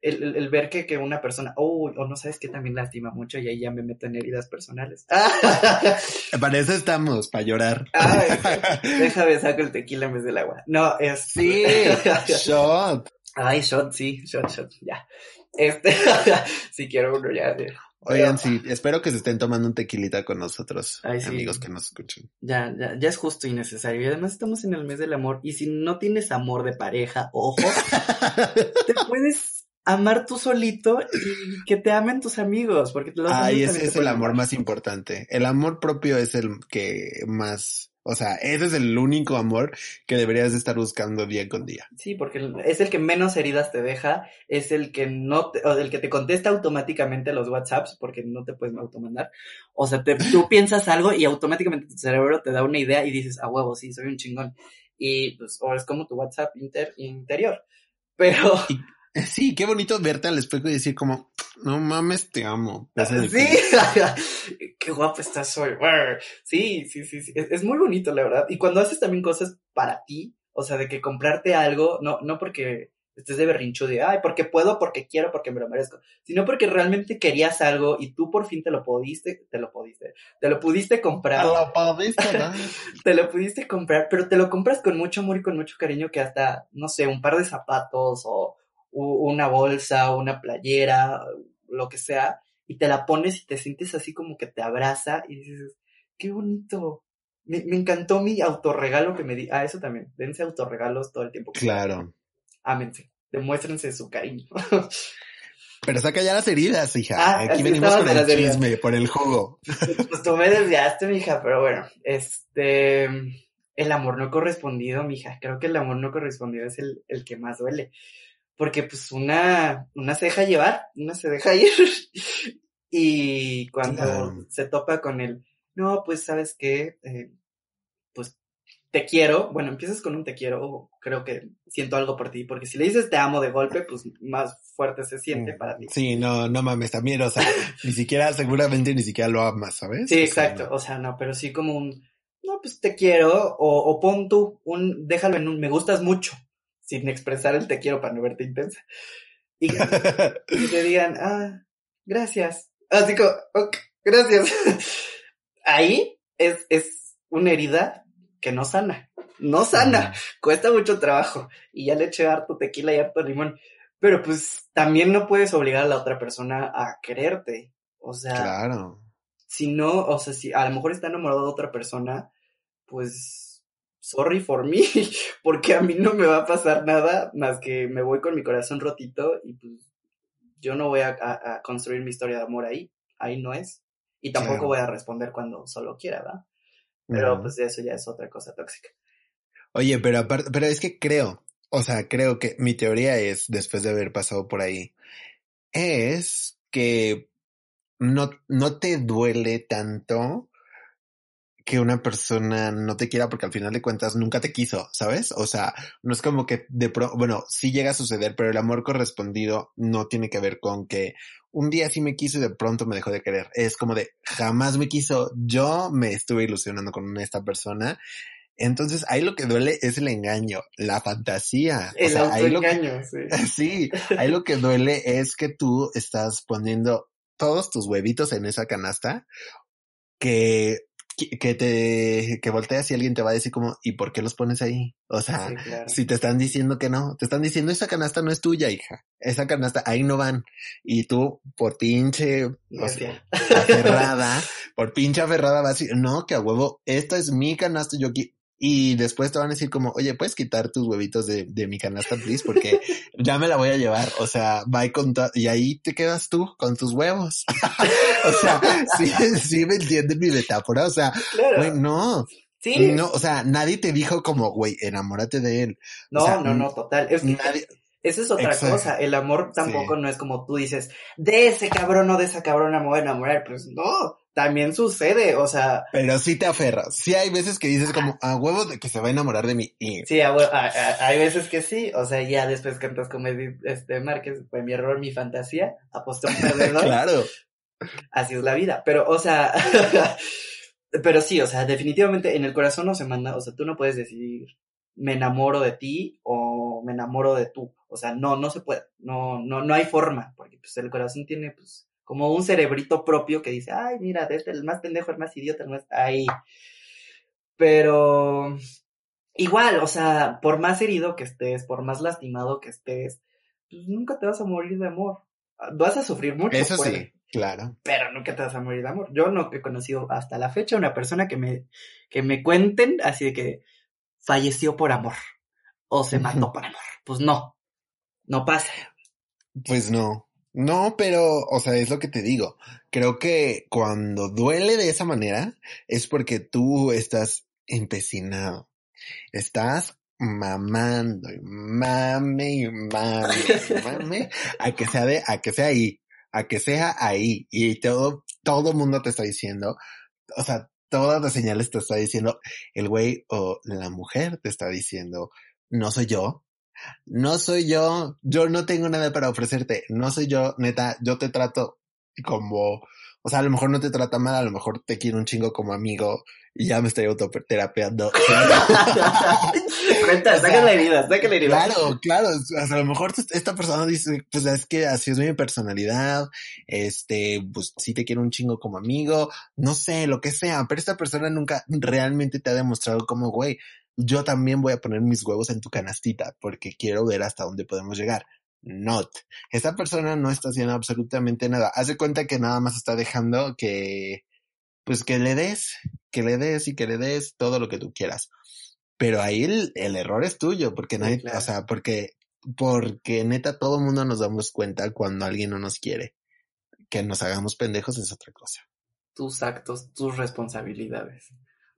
el, el, ver que, que, una persona, oh, o no sabes que también lastima mucho y ahí ya me meto en heridas personales. para eso estamos, para llorar. Ay, déjame saco el tequila en vez del agua. No, es... Sí, shot. Ay, shot, sí, shot, shot, ya. Este, si quiero uno ya. Oigan, sí, espero que se estén tomando un tequilita con nosotros, amigos que nos escuchen. Ya, ya, ya es justo y necesario. Y además estamos en el mes del amor. Y si no tienes amor de pareja, ojo, te puedes amar tú solito y que te amen tus amigos, porque los Ay, ese es el amor más importante. El amor propio es el que más o sea, ese es el único amor que deberías estar buscando día con día. Sí, porque es el que menos heridas te deja, es el que no te, o el que te contesta automáticamente los WhatsApps, porque no te puedes automandar. O sea, tú piensas algo y automáticamente tu cerebro te da una idea y dices, a huevo, sí, soy un chingón. Y pues, o es como tu WhatsApp inter, interior. Pero. Sí, qué bonito verte al espejo y decir como, no mames, te amo. Sí, qué guapo estás hoy. Sí, sí, sí, sí. Es, muy bonito, la verdad. Y cuando haces también cosas para ti, o sea, de que comprarte algo, no, no porque estés de berrincho de, ay, porque puedo, porque quiero, porque me lo merezco, sino porque realmente querías algo y tú por fin te lo pudiste, te lo pudiste, te lo pudiste comprar. Te lo pudiste, ¿no? te lo pudiste comprar, pero te lo compras con mucho amor y con mucho cariño que hasta, no sé, un par de zapatos o una bolsa, una playera, lo que sea, y te la pones y te sientes así como que te abraza y dices, qué bonito. Me, encantó mi autorregalo que me di. Ah, eso también. Dense autorregalos todo el tiempo. Claro. Ámense. Demuéstrense su cariño. Pero saca ya las heridas, hija. Ah, Aquí venimos con el chisme, por el jugo. Pues tú me desviaste, mija, pero bueno, este, el amor no correspondido, mija. Creo que el amor no correspondido es el, el que más duele porque pues una, una se deja llevar, una se deja ir. y cuando se topa con el, no, pues sabes qué, eh, pues te quiero, bueno, empiezas con un te quiero, creo que siento algo por ti, porque si le dices te amo de golpe, pues más fuerte se siente mm, para ti. Sí, no, no mames, también, o sea, ni siquiera, seguramente ni siquiera lo amas, ¿sabes? Sí, exacto, o sea, no, pero sí como un, no, pues te quiero, o, o pon tú, un, déjalo en un, me gustas mucho, sin expresar el te quiero para no verte intensa. Y, te digan, ah, gracias. Así como, gracias. Ahí es, es una herida que no sana. No sana. Cuesta mucho trabajo. Y ya le eché harto tequila y harto limón. Pero pues también no puedes obligar a la otra persona a quererte. O sea. Claro. Si no, o sea, si a lo mejor está enamorado de otra persona, pues sorry for me, porque a mí no me va a pasar nada más que me voy con mi corazón rotito y pues yo no voy a, construir mi historia de amor ahí, ahí no es. Y tampoco voy a responder cuando solo quiera, ¿verdad? Pero pues eso ya es otra cosa tóxica. Oye, pero aparte, pero es que creo, o sea, creo que mi teoría es, después de haber pasado por ahí, es que no, no te duele tanto que una persona no te quiera porque al final de cuentas nunca te quiso, ¿sabes? O sea, no es como que de pro, bueno, sí llega a suceder, pero el amor correspondido no tiene que ver con que un día sí me quiso y de pronto me dejó de querer. Es como de jamás me quiso. Yo me estuve ilusionando con esta persona. Entonces ahí lo que duele es el engaño, la fantasía. El o sea, sí. sí, ahí lo que duele es que tú estás poniendo todos tus huevitos en esa canasta que que te que volteas y alguien te va a decir como ¿y por qué los pones ahí? O sea, si te están diciendo que no, te están diciendo esa canasta no es tuya, hija. Esa canasta ahí no van y tú por pinche o sea, aferrada, por pinche aferrada vas a decir, "No, que a huevo, esta es mi canasta, yo aquí y después te van a decir como, oye, ¿puedes quitar tus huevitos de, de mi canasta, please? Porque ya me la voy a llevar. O sea, va con y ahí te quedas tú con tus huevos. o sea, sí, sí me entiendes mi metáfora. O sea, güey, no. Sí. No, o sea, nadie te dijo como, güey, enamórate de él. No, no, no, total. Es nadie, esa es otra cosa. El amor tampoco no es como tú dices, de ese cabrón o de esa cabrona me voy a enamorar. Pues no, también sucede, o sea. Pero sí te aferras. Sí hay veces que dices como, a huevos de que se va a enamorar de mí. Sí, hay veces que sí. O sea, ya después cantas como este Márquez, fue mi error, mi fantasía, apostó un perdedor. claro. Así es la vida. Pero, o sea, Pero sí, o sea, definitivamente en el corazón no se manda, o sea, tú no puedes decidir me enamoro de ti o me enamoro de tú. O sea, no, no se puede, no, no, no hay forma, porque pues el corazón tiene pues como un cerebrito propio que dice, ay, mira, este, el más pendejo, el más idiota, el más ahí. Pero igual, o sea, por más herido que estés, por más lastimado que estés, pues nunca te vas a morir de amor. Vas a sufrir mucho. Eso sí, claro. Pero nunca te vas a morir de amor. Yo no he conocido hasta la fecha una persona que me, que me cuenten así de que falleció por amor o se mató por amor. Pues no, no pasa. Pues no. No, pero, o sea, es lo que te digo. Creo que cuando duele de esa manera es porque tú estás empecinado. Estás mamando y mame y mame mame a que sea de, a que sea ahí, a que sea ahí. Y todo, todo mundo te está diciendo, o sea, todas las señales te está diciendo el güey o la mujer te está diciendo, no soy yo, no soy yo, yo no tengo nada para ofrecerte, no soy yo, neta, yo te trato como, o sea, a lo mejor no te trata mal, a lo mejor te quiero un chingo como amigo y ya me estoy autoterapeando. Cuenta, saca la herida, saca la herida. Claro, claro, o sea, a lo mejor esta persona dice, pues es que así es mi personalidad, este, pues sí te quiero un chingo como amigo, no sé, lo que sea, pero esta persona nunca realmente te ha demostrado como, güey, yo también voy a poner mis huevos en tu canastita porque quiero ver hasta dónde podemos llegar. Not. Esta persona no está haciendo absolutamente nada. Haz de cuenta que nada más está dejando que, pues que le des, que le des y que le des todo lo que tú quieras. Pero ahí el, el error es tuyo, porque nadie, o sea, porque, porque neta todo el mundo nos damos cuenta cuando alguien no nos quiere. Que nos hagamos pendejos es otra cosa. Tus actos, tus responsabilidades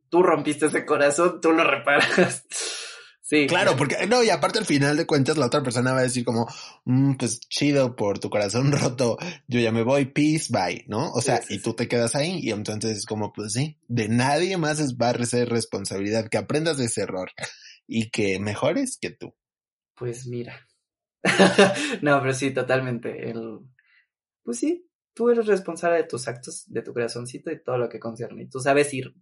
tú rompiste ese corazón, tú lo reparas. Sí. Claro, porque no, y aparte al final de cuentas la otra persona va a decir como, mm, pues chido por tu corazón roto, yo ya me voy, peace, bye, ¿no? O sea, y tú te quedas ahí y entonces es como, pues sí, de nadie más es va a ser responsabilidad, que aprendas de ese error y que mejores que tú. Pues mira. no, pero sí, totalmente. El, pues sí, tú eres responsable de tus actos, de tu corazoncito y todo lo que concierne. Y tú sabes ir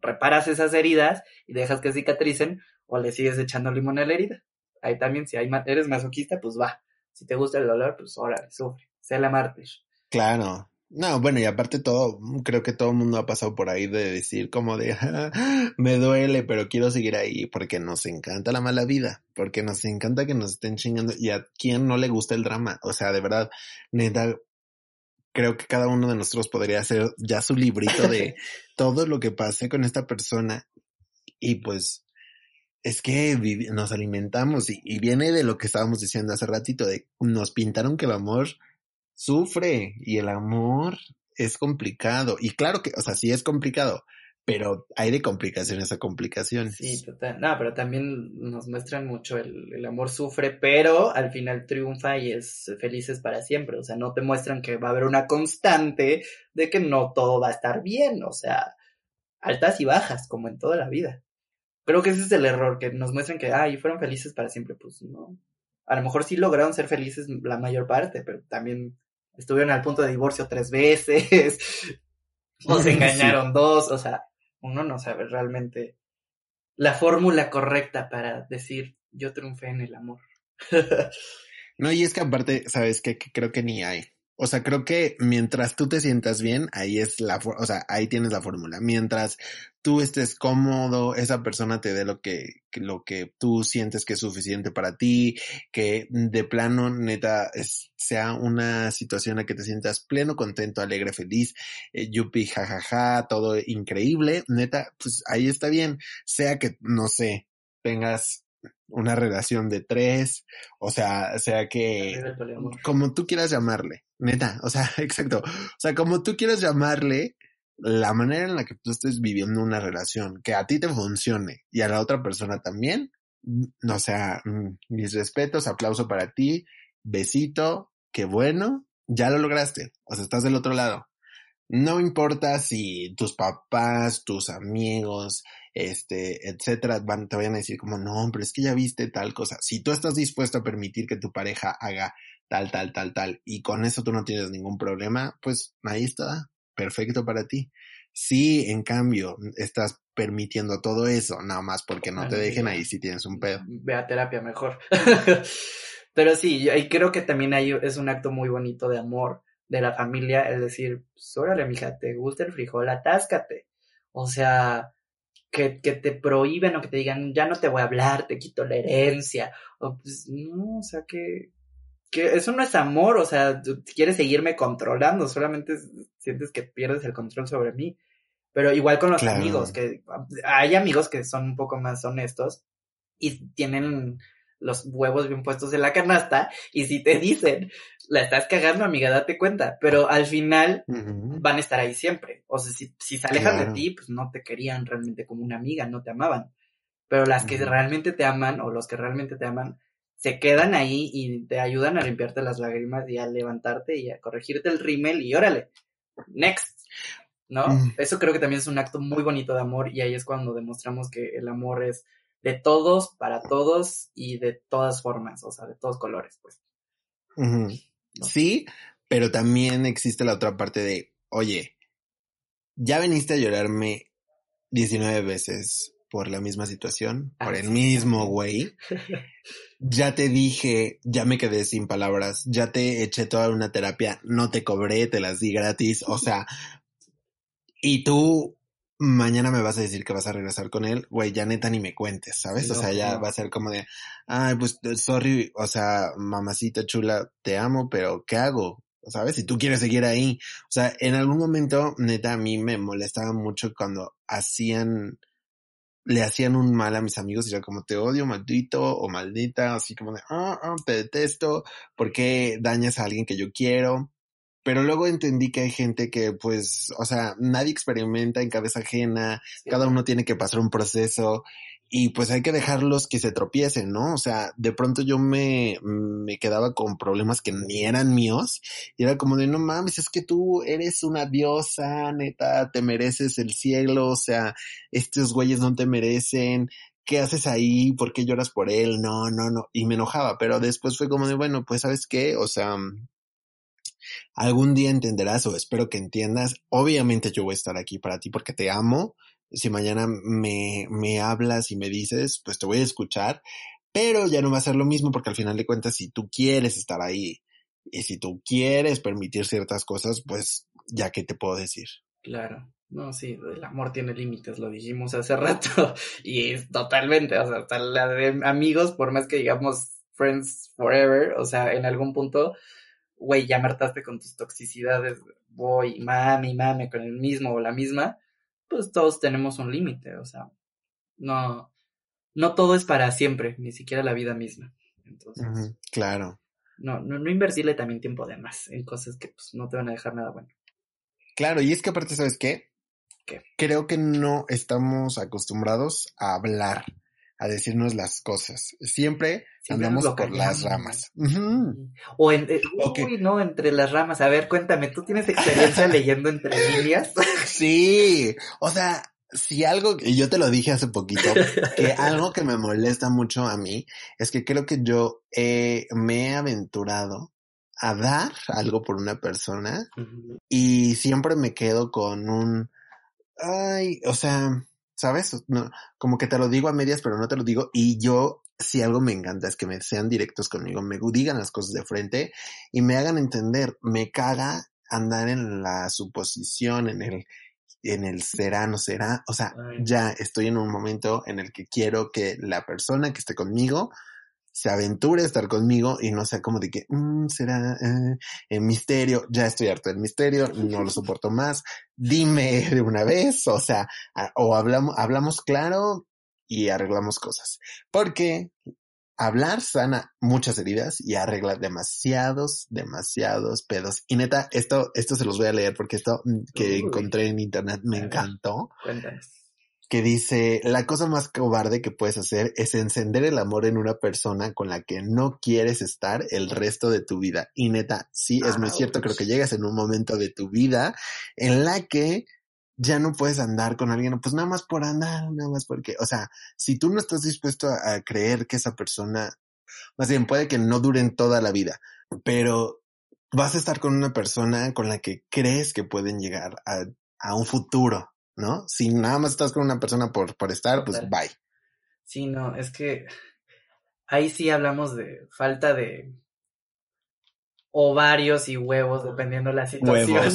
reparas esas heridas y dejas que cicatricen o le sigues echando limón a la herida. Ahí también, si hay, eres masoquista, pues va. Si te gusta el dolor, pues órale, sufre. Sé la mártir. Claro. No, bueno, y aparte todo, creo que todo el mundo ha pasado por ahí de decir como de, me duele, pero quiero seguir ahí porque nos encanta la mala vida, porque nos encanta que nos estén chingando y a quien no le gusta el drama. O sea, de verdad, neta, creo que cada uno de nosotros podría hacer ya su librito de todo lo que pase con esta persona. Y pues es que nos alimentamos y, viene de lo que estábamos diciendo hace ratito, de nos pintaron que el amor sufre y el amor es complicado. Y claro que, o sea, sí es complicado, pero hay de complicaciones a complicaciones. Sí, total. No, pero también nos muestran mucho el, el, amor sufre, pero al final triunfa y es felices para siempre. O sea, no te muestran que va a haber una constante de que no todo va a estar bien. O sea, altas y bajas, como en toda la vida. Creo que ese es el error, que nos muestran que, ay, fueron felices para siempre. Pues no. A lo mejor sí lograron ser felices la mayor parte, pero también estuvieron al punto de divorcio tres veces. o se engañaron dos, o sea, uno no sabe realmente la fórmula correcta para decir yo triunfé en el amor. no, y es que aparte, sabes que creo que ni hay. O sea, creo que mientras tú te sientas bien, ahí es la, o sea, ahí tienes la fórmula. Mientras tú estés cómodo, esa persona te dé lo que, lo que tú sientes que es suficiente para ti, que de plano, neta, sea una situación en la que te sientas pleno, contento, alegre, feliz, eh, yupi, jajaja, todo increíble, neta, pues ahí está bien. Sea que, no sé, tengas una relación de tres, o sea, sea que, como tú quieras llamarle, neta, o sea, exacto, o sea, como tú quieras llamarle, la manera en la que tú estés viviendo una relación, que a ti te funcione y a la otra persona también, o sea, mm, mis respetos, aplauso para ti, besito, qué bueno, ya lo lograste, o sea, estás del otro lado. No importa si tus papás, tus amigos, este, etcétera, van, te vayan a decir como, no, pero es que ya viste tal cosa. Si tú estás dispuesto a permitir que tu pareja haga tal, tal, tal, tal, y con eso tú no tienes ningún problema, pues ahí está, perfecto para ti. Sí, en cambio, estás permitiendo todo eso, nada más porque no te dejen ahí si tienes un pedo. Ve a terapia mejor. Pero sí, y creo que también ahí es un acto muy bonito de amor de la familia, es decir, pues, órale, mija, te gusta el frijol, atáscate. O sea, que, que, te prohíben o que te digan, ya no te voy a hablar, te quito la herencia. O pues, no, o sea, que, que eso no es amor, o sea, tú quieres seguirme controlando, solamente sientes que pierdes el control sobre mí. Pero igual con los amigos, que hay amigos que son un poco más honestos y tienen los huevos bien puestos en la canasta y si te dicen, la estás cagando, amiga, date cuenta, pero al final van a estar ahí siempre. O sea, si, si se alejan de ti, pues no te querían realmente como una amiga, no te amaban. Pero las que realmente te aman o los que realmente te aman, se quedan ahí y te ayudan a limpiarte las lágrimas y a levantarte y a corregirte el rímel y órale, next. ¿No? Mm. Eso creo que también es un acto muy bonito de amor y ahí es cuando demostramos que el amor es de todos, para todos y de todas formas, o sea, de todos colores, pues. Sí, pero también existe la otra parte de, oye, ya veniste a llorarme 19 veces por la misma situación, por el mismo güey. Ya te dije, ya me quedé sin palabras, ya te eché toda una terapia, no te cobré, te las di gratis, o sea, y tú mañana me vas a decir que vas a regresar con él, güey, ya neta ni me cuentes, ¿sabes? o sea, ya va a ser como de, ay, pues, sorry, o sea, mamacita chula, te amo, pero ¿qué hago? ¿Sabes? Si tú quieres seguir ahí. O sea, en algún momento, neta, a mí me molestaba mucho cuando hacían, le hacían un mal a mis amigos y era como te odio, maldito o maldita, así como de, ah, ah, te detesto, ¿por qué dañas a alguien que yo quiero? Pero luego entendí que hay gente que, pues, o sea, nadie experimenta en cabeza ajena, cada uno tiene que pasar un proceso y pues hay que dejarlos que se tropiecen, ¿no? O sea, de pronto yo me, me quedaba con problemas que ni eran míos y era como de, no mames, es que tú eres una diosa, neta, te mereces el cielo, o sea, estos güeyes no te merecen, ¿qué haces ahí? ¿Por qué lloras por él? No, no, no. Y me enojaba, pero después fue como de, bueno, pues sabes qué, o sea, algún día entenderás o espero que entiendas. Obviamente yo voy a estar aquí para ti porque te amo. Si mañana me, me hablas y me dices, pues te voy a escuchar, pero ya no va a ser lo mismo porque al final de cuentas, si tú quieres estar ahí y si tú quieres permitir ciertas cosas, pues ya que te puedo decir. Claro. No, sí, el amor tiene límites, lo dijimos hace rato. Y es totalmente, o sea, hasta la de amigos, por más que digamos friends forever, o sea, en algún punto güey, ya me hartaste con tus toxicidades, voy, mami, mami, con el mismo o la misma, pues todos tenemos un límite, o sea, no, no todo es para siempre, ni siquiera la vida misma. Entonces, claro. No, no, no invertirle también tiempo de más en cosas que pues, no te van a dejar nada bueno. Claro, y es que aparte, ¿sabes qué? ¿Qué? Creo que no estamos acostumbrados a hablar a decirnos las cosas. Siempre, andamos por las ramas. O en, eh, uy, no, entre las ramas. A ver, cuéntame, ¿tú tienes experiencia leyendo entre líneas? sí, o sea, si algo, y yo te lo dije hace poquito, que algo que me molesta mucho a mí es que creo que yo me he aventurado a dar algo por una persona y siempre me quedo con un, ay, o sea, ¿sabes? No, como que te lo digo a medias, pero no te lo digo. Y yo, si algo me encanta es que me sean directos conmigo, me digan las cosas de frente y me hagan entender. Me caga andar en la suposición, en el, en el será, no será. O sea, ya estoy en un momento en el que quiero que la persona que esté conmigo se aventure a estar conmigo y no sea como de que mm, será eh, el misterio, ya estoy harto del misterio, no lo soporto más, dime de una vez, o sea, o hablamos, hablamos claro y arreglamos cosas. Porque hablar sana muchas heridas y arregla demasiados, demasiados pedos. Y neta, esto, esto se los voy a leer porque esto que encontré en internet me encantó. Cuéntanos que dice, la cosa más cobarde que puedes hacer es encender el amor en una persona con la que no quieres estar el resto de tu vida. Y neta, sí, es muy cierto, creo que llegas en un momento de tu vida en la que ya no puedes andar con alguien, pues nada más por andar, nada más porque, o sea, si tú no estás dispuesto a, creer que esa persona, más bien puede que no duren toda la vida, pero vas a estar con una persona con la que crees que pueden llegar a a un futuro, ¿no? Si nada más estás con una persona por, por estar, pues bye. Sí, no, es que ahí sí hablamos de falta de ovarios y huevos, dependiendo de la situación.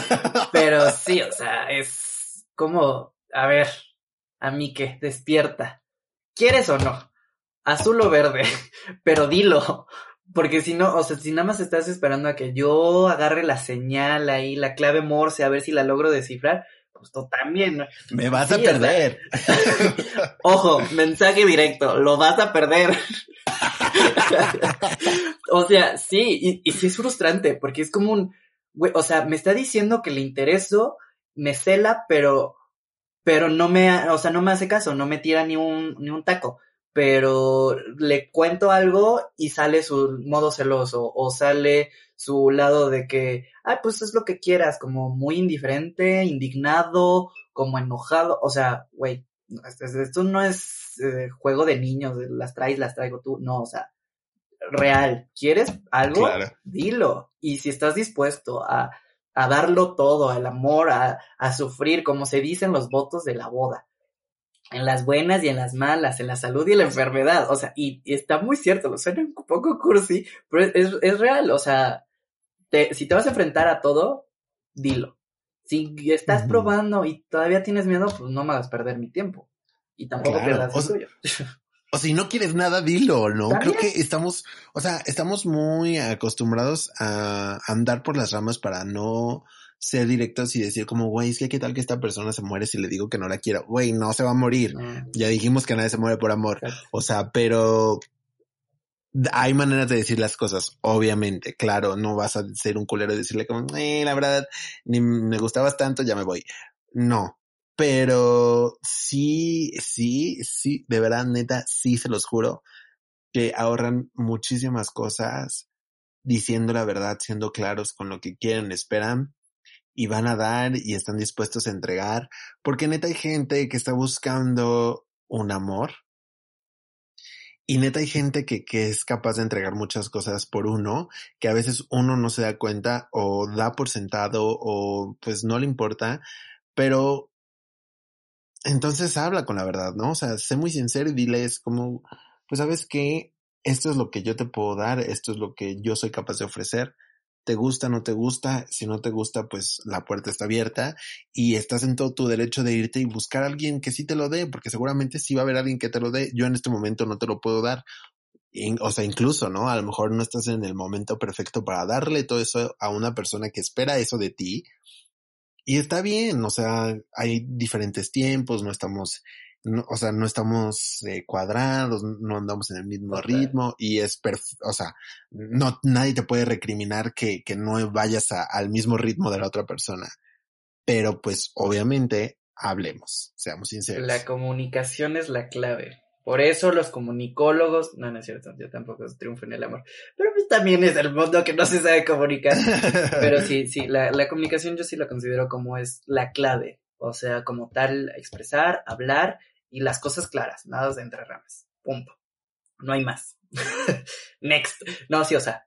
Pero sí, o sea, es como, a ver, a mí que despierta. ¿Quieres o no? Azul o verde, pero dilo. Porque si no, o sea, si nada más estás esperando a que yo agarre la señal ahí, la clave Morse, a ver si la logro descifrar, pues tú también. Me vas a perder. Ojo, mensaje directo, lo vas a perder. o sea, sí, y, y sí es frustrante, porque es como un, güey, o sea, me está diciendo que le intereso, me cela, pero, pero no me, o sea, no me hace caso, no me tira ni un, ni un taco pero le cuento algo y sale su modo celoso o sale su lado de que, ay, pues es lo que quieras, como muy indiferente, indignado, como enojado, o sea, güey, esto no es eh, juego de niños, las traes, las traigo tú, no, o sea, real, ¿quieres algo? Dilo. Y si estás dispuesto a, a darlo todo, al amor, a, a sufrir, como se dicen los votos de la boda, en las buenas y en las malas, en la salud y en la enfermedad. O sea, y, está muy cierto, lo suena un poco cursi, pero es, es real. O sea, si te vas a enfrentar a todo, dilo. Si estás probando y todavía tienes miedo, pues no me hagas perder mi tiempo. Y tampoco pierdas el tuyo. O si no quieres nada, dilo, ¿no? Creo que estamos, o sea, estamos muy acostumbrados a andar por las ramas para no ser directos y decir como, güey, es que qué tal que esta persona se muere si le digo que no la quiero. Güey, no se va a morir. Ya dijimos que nadie se muere por amor. O sea, pero hay maneras de decir las cosas, obviamente. Claro, no vas a ser un culero y decirle como, eh, la verdad, ni me gustabas tanto, ya me voy. No. Pero sí, sí, sí, de verdad, neta, sí se los juro que ahorran muchísimas cosas diciendo la verdad, siendo claros con lo que quieren, esperan y van a dar y están dispuestos a entregar, porque neta hay gente que está buscando un amor y neta hay gente que, es capaz de entregar muchas cosas por uno, que a veces uno no se da cuenta o da por sentado o pues no le importa, pero entonces habla con la verdad, ¿no? O sea, sé muy sincero y diles como, pues sabes que esto es lo que yo te puedo dar, esto es lo que yo soy capaz de ofrecer te gusta, no te gusta, si no te gusta, pues la puerta está abierta y estás en todo tu derecho de irte y buscar a alguien que sí te lo dé, porque seguramente sí va a haber alguien que te lo dé. Yo en este momento no te lo puedo dar. O sea, incluso, ¿no? A lo mejor no estás en el momento perfecto para darle todo eso a una persona que espera eso de ti. Y está bien, o sea, hay diferentes tiempos, no estamos no, o sea, no estamos eh, cuadrados, no andamos en el mismo ritmo y es, o sea, no, nadie te puede recriminar que, que no vayas al mismo ritmo de la otra persona. Pero pues obviamente hablemos, seamos sinceros. La comunicación es la clave. Por eso los comunicólogos, no, no es cierto, yo tampoco triunfo en el amor, pero pues también es el mundo que no se sabe comunicar. pero sí, sí, la, la comunicación yo sí la considero como es la clave. O sea, como tal, expresar, hablar y las cosas claras, nada de entre ramas. Punto. No hay más. Next. No, sí, o sea,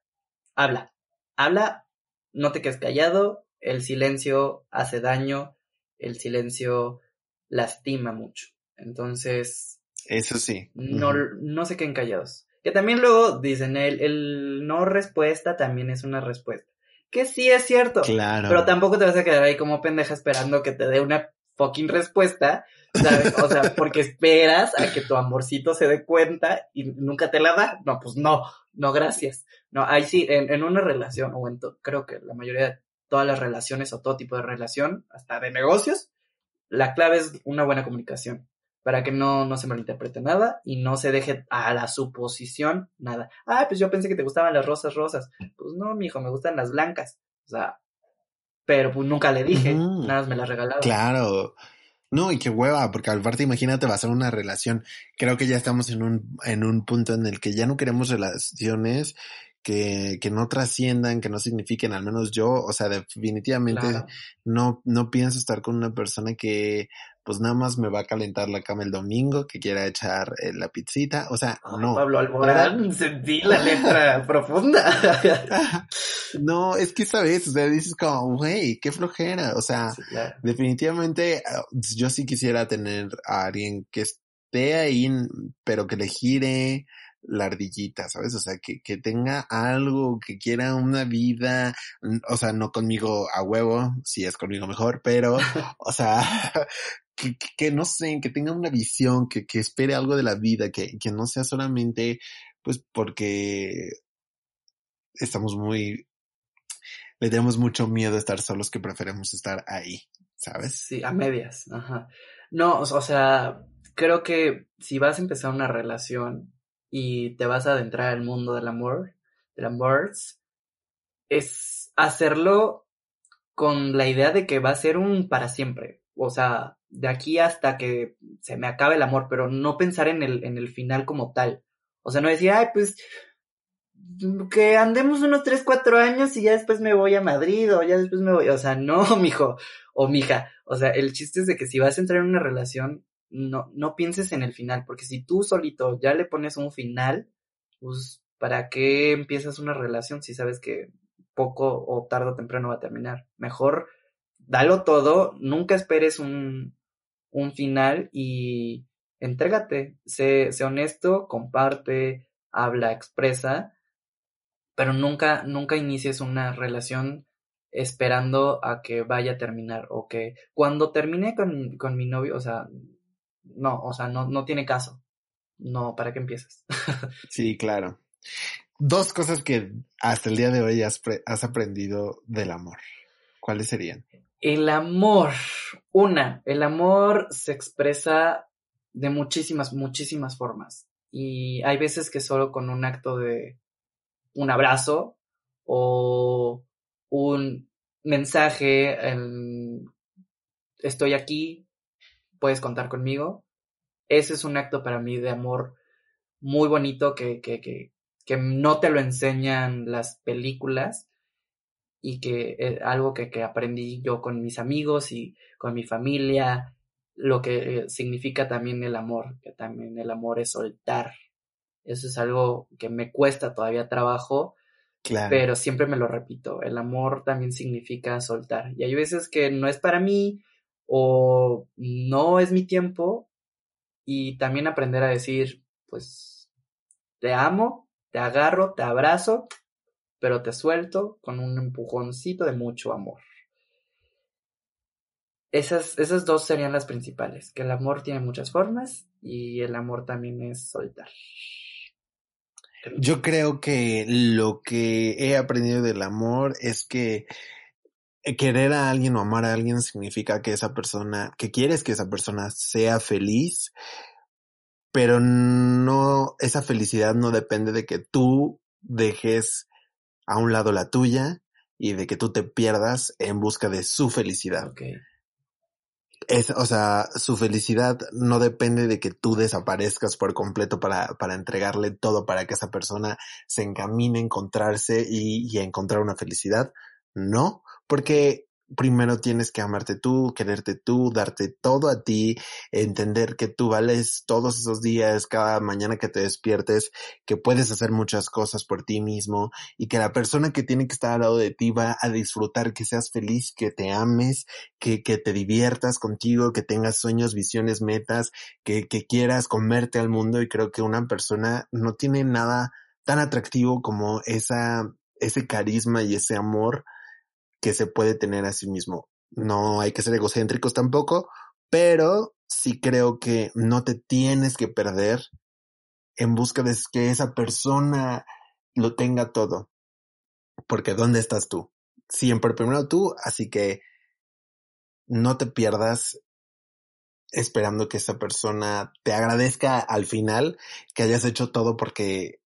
habla. Habla, no te quedes callado, el silencio hace daño, el silencio lastima mucho. Entonces. Eso sí. No, no se queden callados. Que también luego dicen, el, el no respuesta también es una respuesta. Que sí es cierto. Claro. Pero tampoco te vas a quedar ahí como pendeja esperando que te dé una fucking respuesta o sea, porque esperas a que tu amorcito se dé cuenta y nunca te la da. No, pues no, no, gracias. No, ahí sí, en, en una relación, o en creo que la mayoría de todas las relaciones o todo tipo de relación, hasta de negocios, la clave es una buena comunicación para que no, no se malinterprete nada y no se deje a la suposición nada. Ah, pues yo pensé que te gustaban las rosas rosas. Pues no, mijo, me gustan las blancas. O sea, pero pues nunca le dije, nada más me las regalaba. Claro. No, y qué hueva, porque al parte, imagínate, va a ser una relación. Creo que ya estamos en un, en un punto en el que ya no queremos relaciones que, que no trasciendan, que no signifiquen, al menos yo, o sea, definitivamente no, no pienso estar con una persona que pues nada más me va a calentar la cama el domingo, que quiera echar eh, la pizzita, o sea, no. Pablo Alborán, sentí la letra profunda. no, es que esa vez, o sea, dices como, güey, qué flojera, o sea, definitivamente ah, yo sí quisiera tener a alguien que esté ahí, pero que le gire, la ardillita, ¿sabes? O sea, que, que tenga algo, que quiera una vida, o sea, no conmigo a huevo, si es conmigo mejor, pero, o sea, que, que, no sé, que tenga una visión, que, que espere algo de la vida, que, que no sea solamente, pues, porque estamos muy, le tenemos mucho miedo a estar solos que preferimos estar ahí, ¿sabes? Sí, a medias, ajá. No, o sea, creo que si vas a empezar una relación, y te vas a adentrar al mundo del amor, del amor, es hacerlo con la idea de que va a ser un para siempre. O sea, de aquí hasta que se me acabe el amor, pero no pensar en el, en el final como tal. O sea, no decir, ay, pues que andemos unos 3, 4 años y ya después me voy a Madrid o ya después me voy. O sea, no, mijo o mija. O sea, el chiste es de que si vas a entrar en una relación, no, no pienses en el final, porque si tú solito ya le pones un final, pues, ¿para qué empiezas una relación si sabes que poco o tarde o temprano va a terminar? Mejor dalo todo, nunca esperes un, un final y entrégate, sé, sé honesto, comparte, habla, expresa, pero nunca, nunca inicies una relación esperando a que vaya a terminar o que cuando termine con, con mi novio, o sea, no, o sea, no, no tiene caso. No, ¿para qué empiezas? sí, claro. Dos cosas que hasta el día de hoy has, has aprendido del amor. ¿Cuáles serían? El amor. Una, el amor se expresa de muchísimas, muchísimas formas. Y hay veces que solo con un acto de un abrazo o un mensaje, estoy aquí, puedes contar conmigo. Ese es un acto para mí de amor muy bonito que, que, que, que no te lo enseñan las películas y que es algo que, que aprendí yo con mis amigos y con mi familia, lo que eh, significa también el amor, que también el amor es soltar. Eso es algo que me cuesta todavía trabajo, claro. pero siempre me lo repito, el amor también significa soltar. Y hay veces que no es para mí, o no es mi tiempo y también aprender a decir, pues, te amo, te agarro, te abrazo, pero te suelto con un empujoncito de mucho amor. Esas, esas dos serían las principales, que el amor tiene muchas formas y el amor también es soltar. Yo creo que lo que he aprendido del amor es que querer a alguien o amar a alguien significa que esa persona, que quieres que esa persona sea feliz, pero no, esa felicidad no depende de que tú dejes a un lado la tuya y de que tú te pierdas en busca de su felicidad. Es, o sea, su felicidad no depende de que tú desaparezcas por completo para, para entregarle todo para que esa persona se encamine a encontrarse y, y a encontrar una felicidad. No, porque primero tienes que amarte tú, quererte tú, darte todo a ti, entender que tú vales todos esos días, cada mañana que te despiertes, que puedes hacer muchas cosas por ti mismo y que la persona que tiene que estar al lado de ti va a disfrutar que seas feliz, que te ames, que, que te diviertas contigo, que tengas sueños, visiones, metas, que, que quieras comerte al mundo y creo que una persona no tiene nada tan atractivo como esa, ese carisma y ese amor que se puede tener a sí mismo. No hay que ser egocéntricos tampoco, pero sí creo que no te tienes que perder en busca de que esa persona lo tenga todo. Porque ¿dónde estás tú? Siempre primero tú, así que no te pierdas esperando que esa persona te agradezca al final que hayas hecho todo porque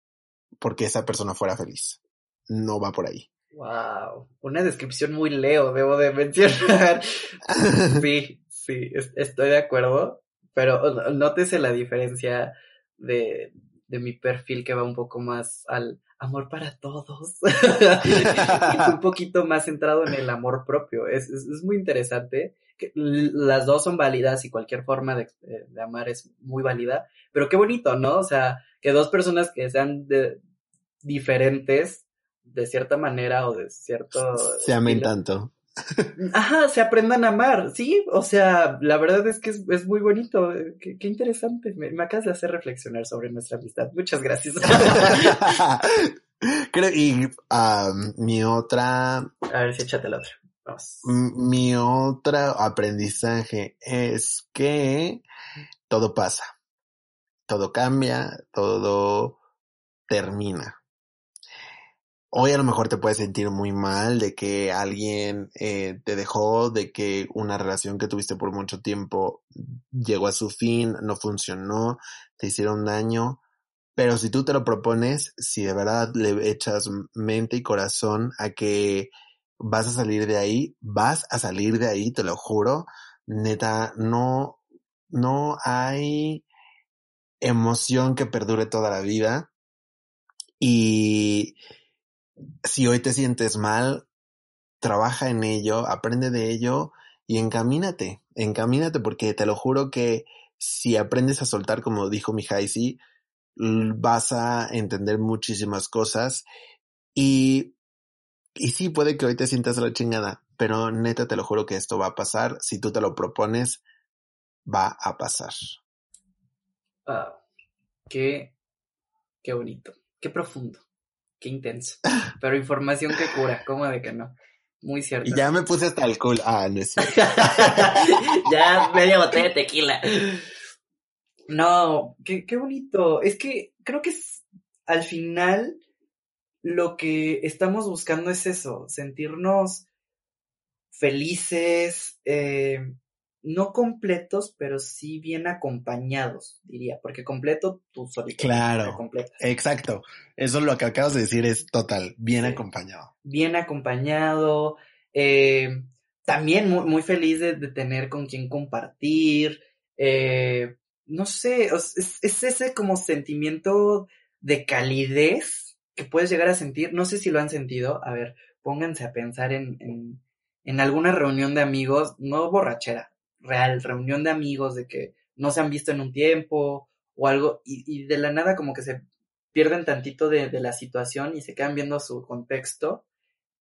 porque esa persona fuera feliz. No va por ahí. Wow, una descripción muy leo, debo de mencionar. sí, sí, estoy de acuerdo, pero nótese la diferencia de, de mi perfil que va un poco más al, amor para todos. un poquito más centrado en el amor propio. Es, es, muy interesante. Que las dos son válidas y cualquier forma de, de, amar es muy válida. Pero qué bonito, ¿no? O sea, que dos personas que sean de, diferentes de cierta manera o de cierto... Se amen tanto. Ajá, se aprendan a amar, sí, o sea, la verdad es que es, muy bonito, qué, interesante, me, me, acabas de hacer reflexionar sobre nuestra amistad, muchas gracias. Creo, y mi otra... A ver si échate la otra. Mi otro aprendizaje es que todo pasa, todo cambia, todo termina hoy a lo mejor te puedes sentir muy mal de que alguien eh, te dejó, de que una relación que tuviste por mucho tiempo llegó a su fin, no funcionó, te hicieron daño. Pero si tú te lo propones, si de verdad le echas mente y corazón a que vas a salir de ahí, vas a salir de ahí, te lo juro. Neta, no, no hay emoción que perdure toda la vida. Y, si hoy te sientes mal, trabaja en ello, aprende de ello y encamínate, encamínate porque te lo juro que si aprendes a soltar, como dijo mi Jaisi, vas a entender muchísimas cosas y, y sí, puede que hoy te sientas la chingada, pero neta te lo juro que esto va a pasar, si tú te lo propones, va a pasar. Ah, qué, qué bonito, qué profundo. Qué intenso. Pero información que cura, ¿cómo de que no? Muy cierto. Y ya me puse hasta alcohol. Ah, no es ya media botella de tequila. No, qué, qué bonito. Es que creo que es, al final lo que estamos buscando es eso, sentirnos felices, eh, no completos, pero sí bien acompañados, diría, porque completo tú solito. Claro, exacto. Eso lo que acabas de decir es total, bien acompañado. Bien acompañado, eh, también muy, muy feliz de, tener con quien compartir, eh, no sé, es, ese como sentimiento de calidez que puedes llegar a sentir, no sé si lo han sentido, a ver, pónganse a pensar en, en, en alguna reunión de amigos, no borrachera, real, reunión de amigos de que no se han visto en un tiempo o algo, y, de la nada como que se pierden tantito de, de, la situación y se quedan viendo su contexto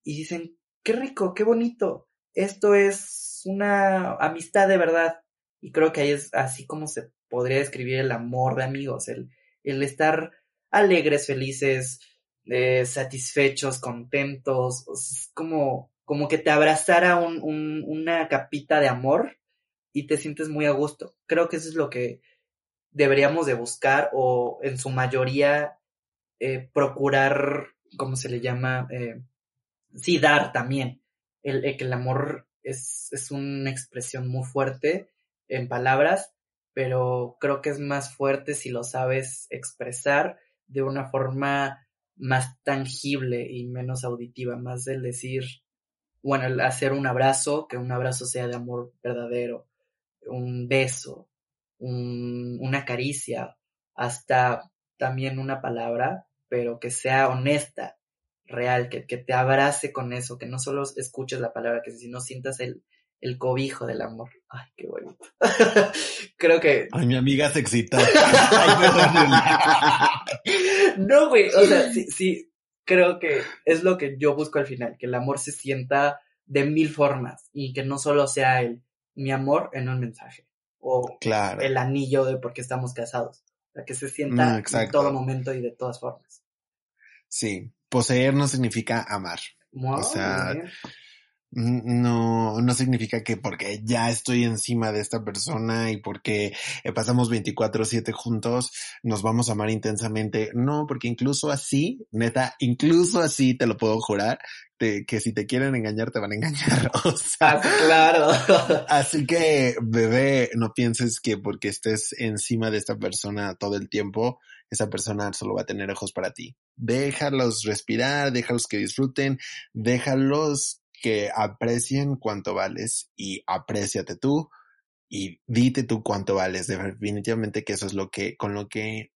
y dicen, qué rico, qué bonito, esto es una amistad de verdad. Y creo que ahí es así como se podría describir el amor de amigos, el, el estar alegres, felices, eh, satisfechos, contentos, como, como que te abrazara un, una capita de amor y te sientes muy a gusto. Creo que eso es lo que deberíamos de buscar o en su mayoría eh, procurar, ¿cómo se le llama? Eh, sí, dar también. El, que el amor es, es una expresión muy fuerte en palabras, pero creo que es más fuerte si lo sabes expresar de una forma más tangible y menos auditiva, más del decir, bueno, el hacer un abrazo, que un abrazo sea de amor verdadero, un beso, una caricia, hasta también una palabra, pero que sea honesta, real, que, que te abrace con eso, que no solo escuches la palabra, que si no sientas el, el cobijo del amor. Ay, qué bonito. Creo que. Ay, mi amiga se excita. no, güey. O sea, sí, sí, creo que es lo que yo busco al final, que el amor se sienta de mil formas y que no solo sea el mi amor en un mensaje o el anillo de por qué estamos casados. O sea, que se sienta mm, en todo momento y de todas formas. Sí, poseer no significa amar. o sea, no, no significa que porque ya estoy encima de esta persona y porque eh, pasamos 24/7 juntos nos vamos a amar intensamente. No, porque incluso así, neta, incluso así te lo puedo jurar, que si te quieren engañar te van a engañar. O sea, ah, claro. Así que, bebé, no pienses que porque estés encima de esta persona todo el tiempo, esa persona solo va a tener ojos para ti. Déjalos respirar, déjalos que disfruten, déjalos que aprecien cuánto vales y apréciate tú y dite tú cuánto vales. Definitivamente que eso es lo que, con lo que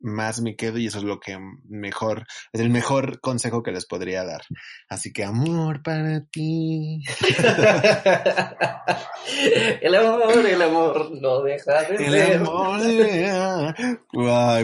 más me quedo y eso es lo que mejor, es el mejor consejo que les podría dar. Así que amor para ti. el amor, el amor no deja de el ser. Amor,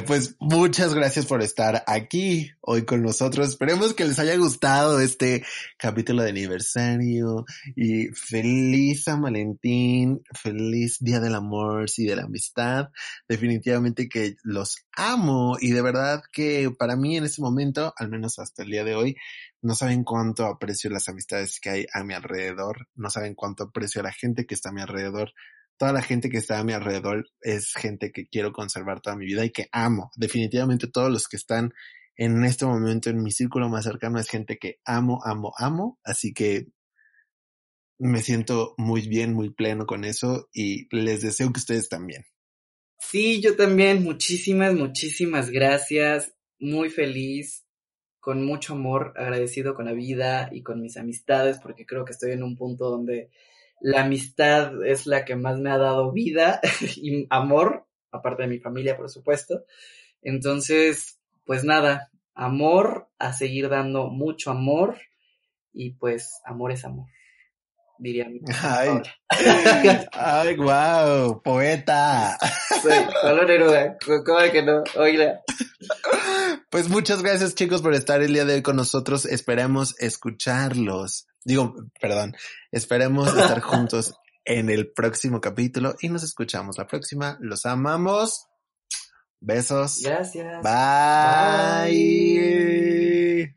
pues muchas gracias por estar aquí hoy con nosotros. Esperemos que les haya gustado este capítulo de aniversario y feliz San Valentín, feliz Día del Amor y de la Amistad. Definitivamente que los amo y de verdad que para mí en este momento, al menos hasta el día de hoy, no saben cuánto aprecio las amistades que hay a mi alrededor, no saben cuánto aprecio a la gente que está a mi alrededor. Toda la gente que está a mi alrededor es gente que quiero conservar toda mi vida y que amo. Definitivamente todos los que están en este momento en mi círculo más cercano es gente que amo, amo, amo. Así que me siento muy bien, muy pleno con eso y les deseo que ustedes también. Sí, yo también. Muchísimas, muchísimas gracias. Muy feliz, con mucho amor, agradecido con la vida y con mis amistades, porque creo que estoy en un punto donde la amistad es la que más me ha dado vida y amor, aparte de mi familia, por supuesto. Entonces, pues nada, amor, a seguir dando mucho amor y pues amor es amor diría mi Ay, ay, wow, poeta. Pablo Neruda, ¿cómo que no? Oiga. Pues muchas gracias chicos por estar el día de hoy con nosotros. Esperemos escucharlos. Digo, perdón, esperemos estar juntos en el próximo capítulo y nos escuchamos la próxima. Los amamos. Besos. Gracias. Bye. Bye.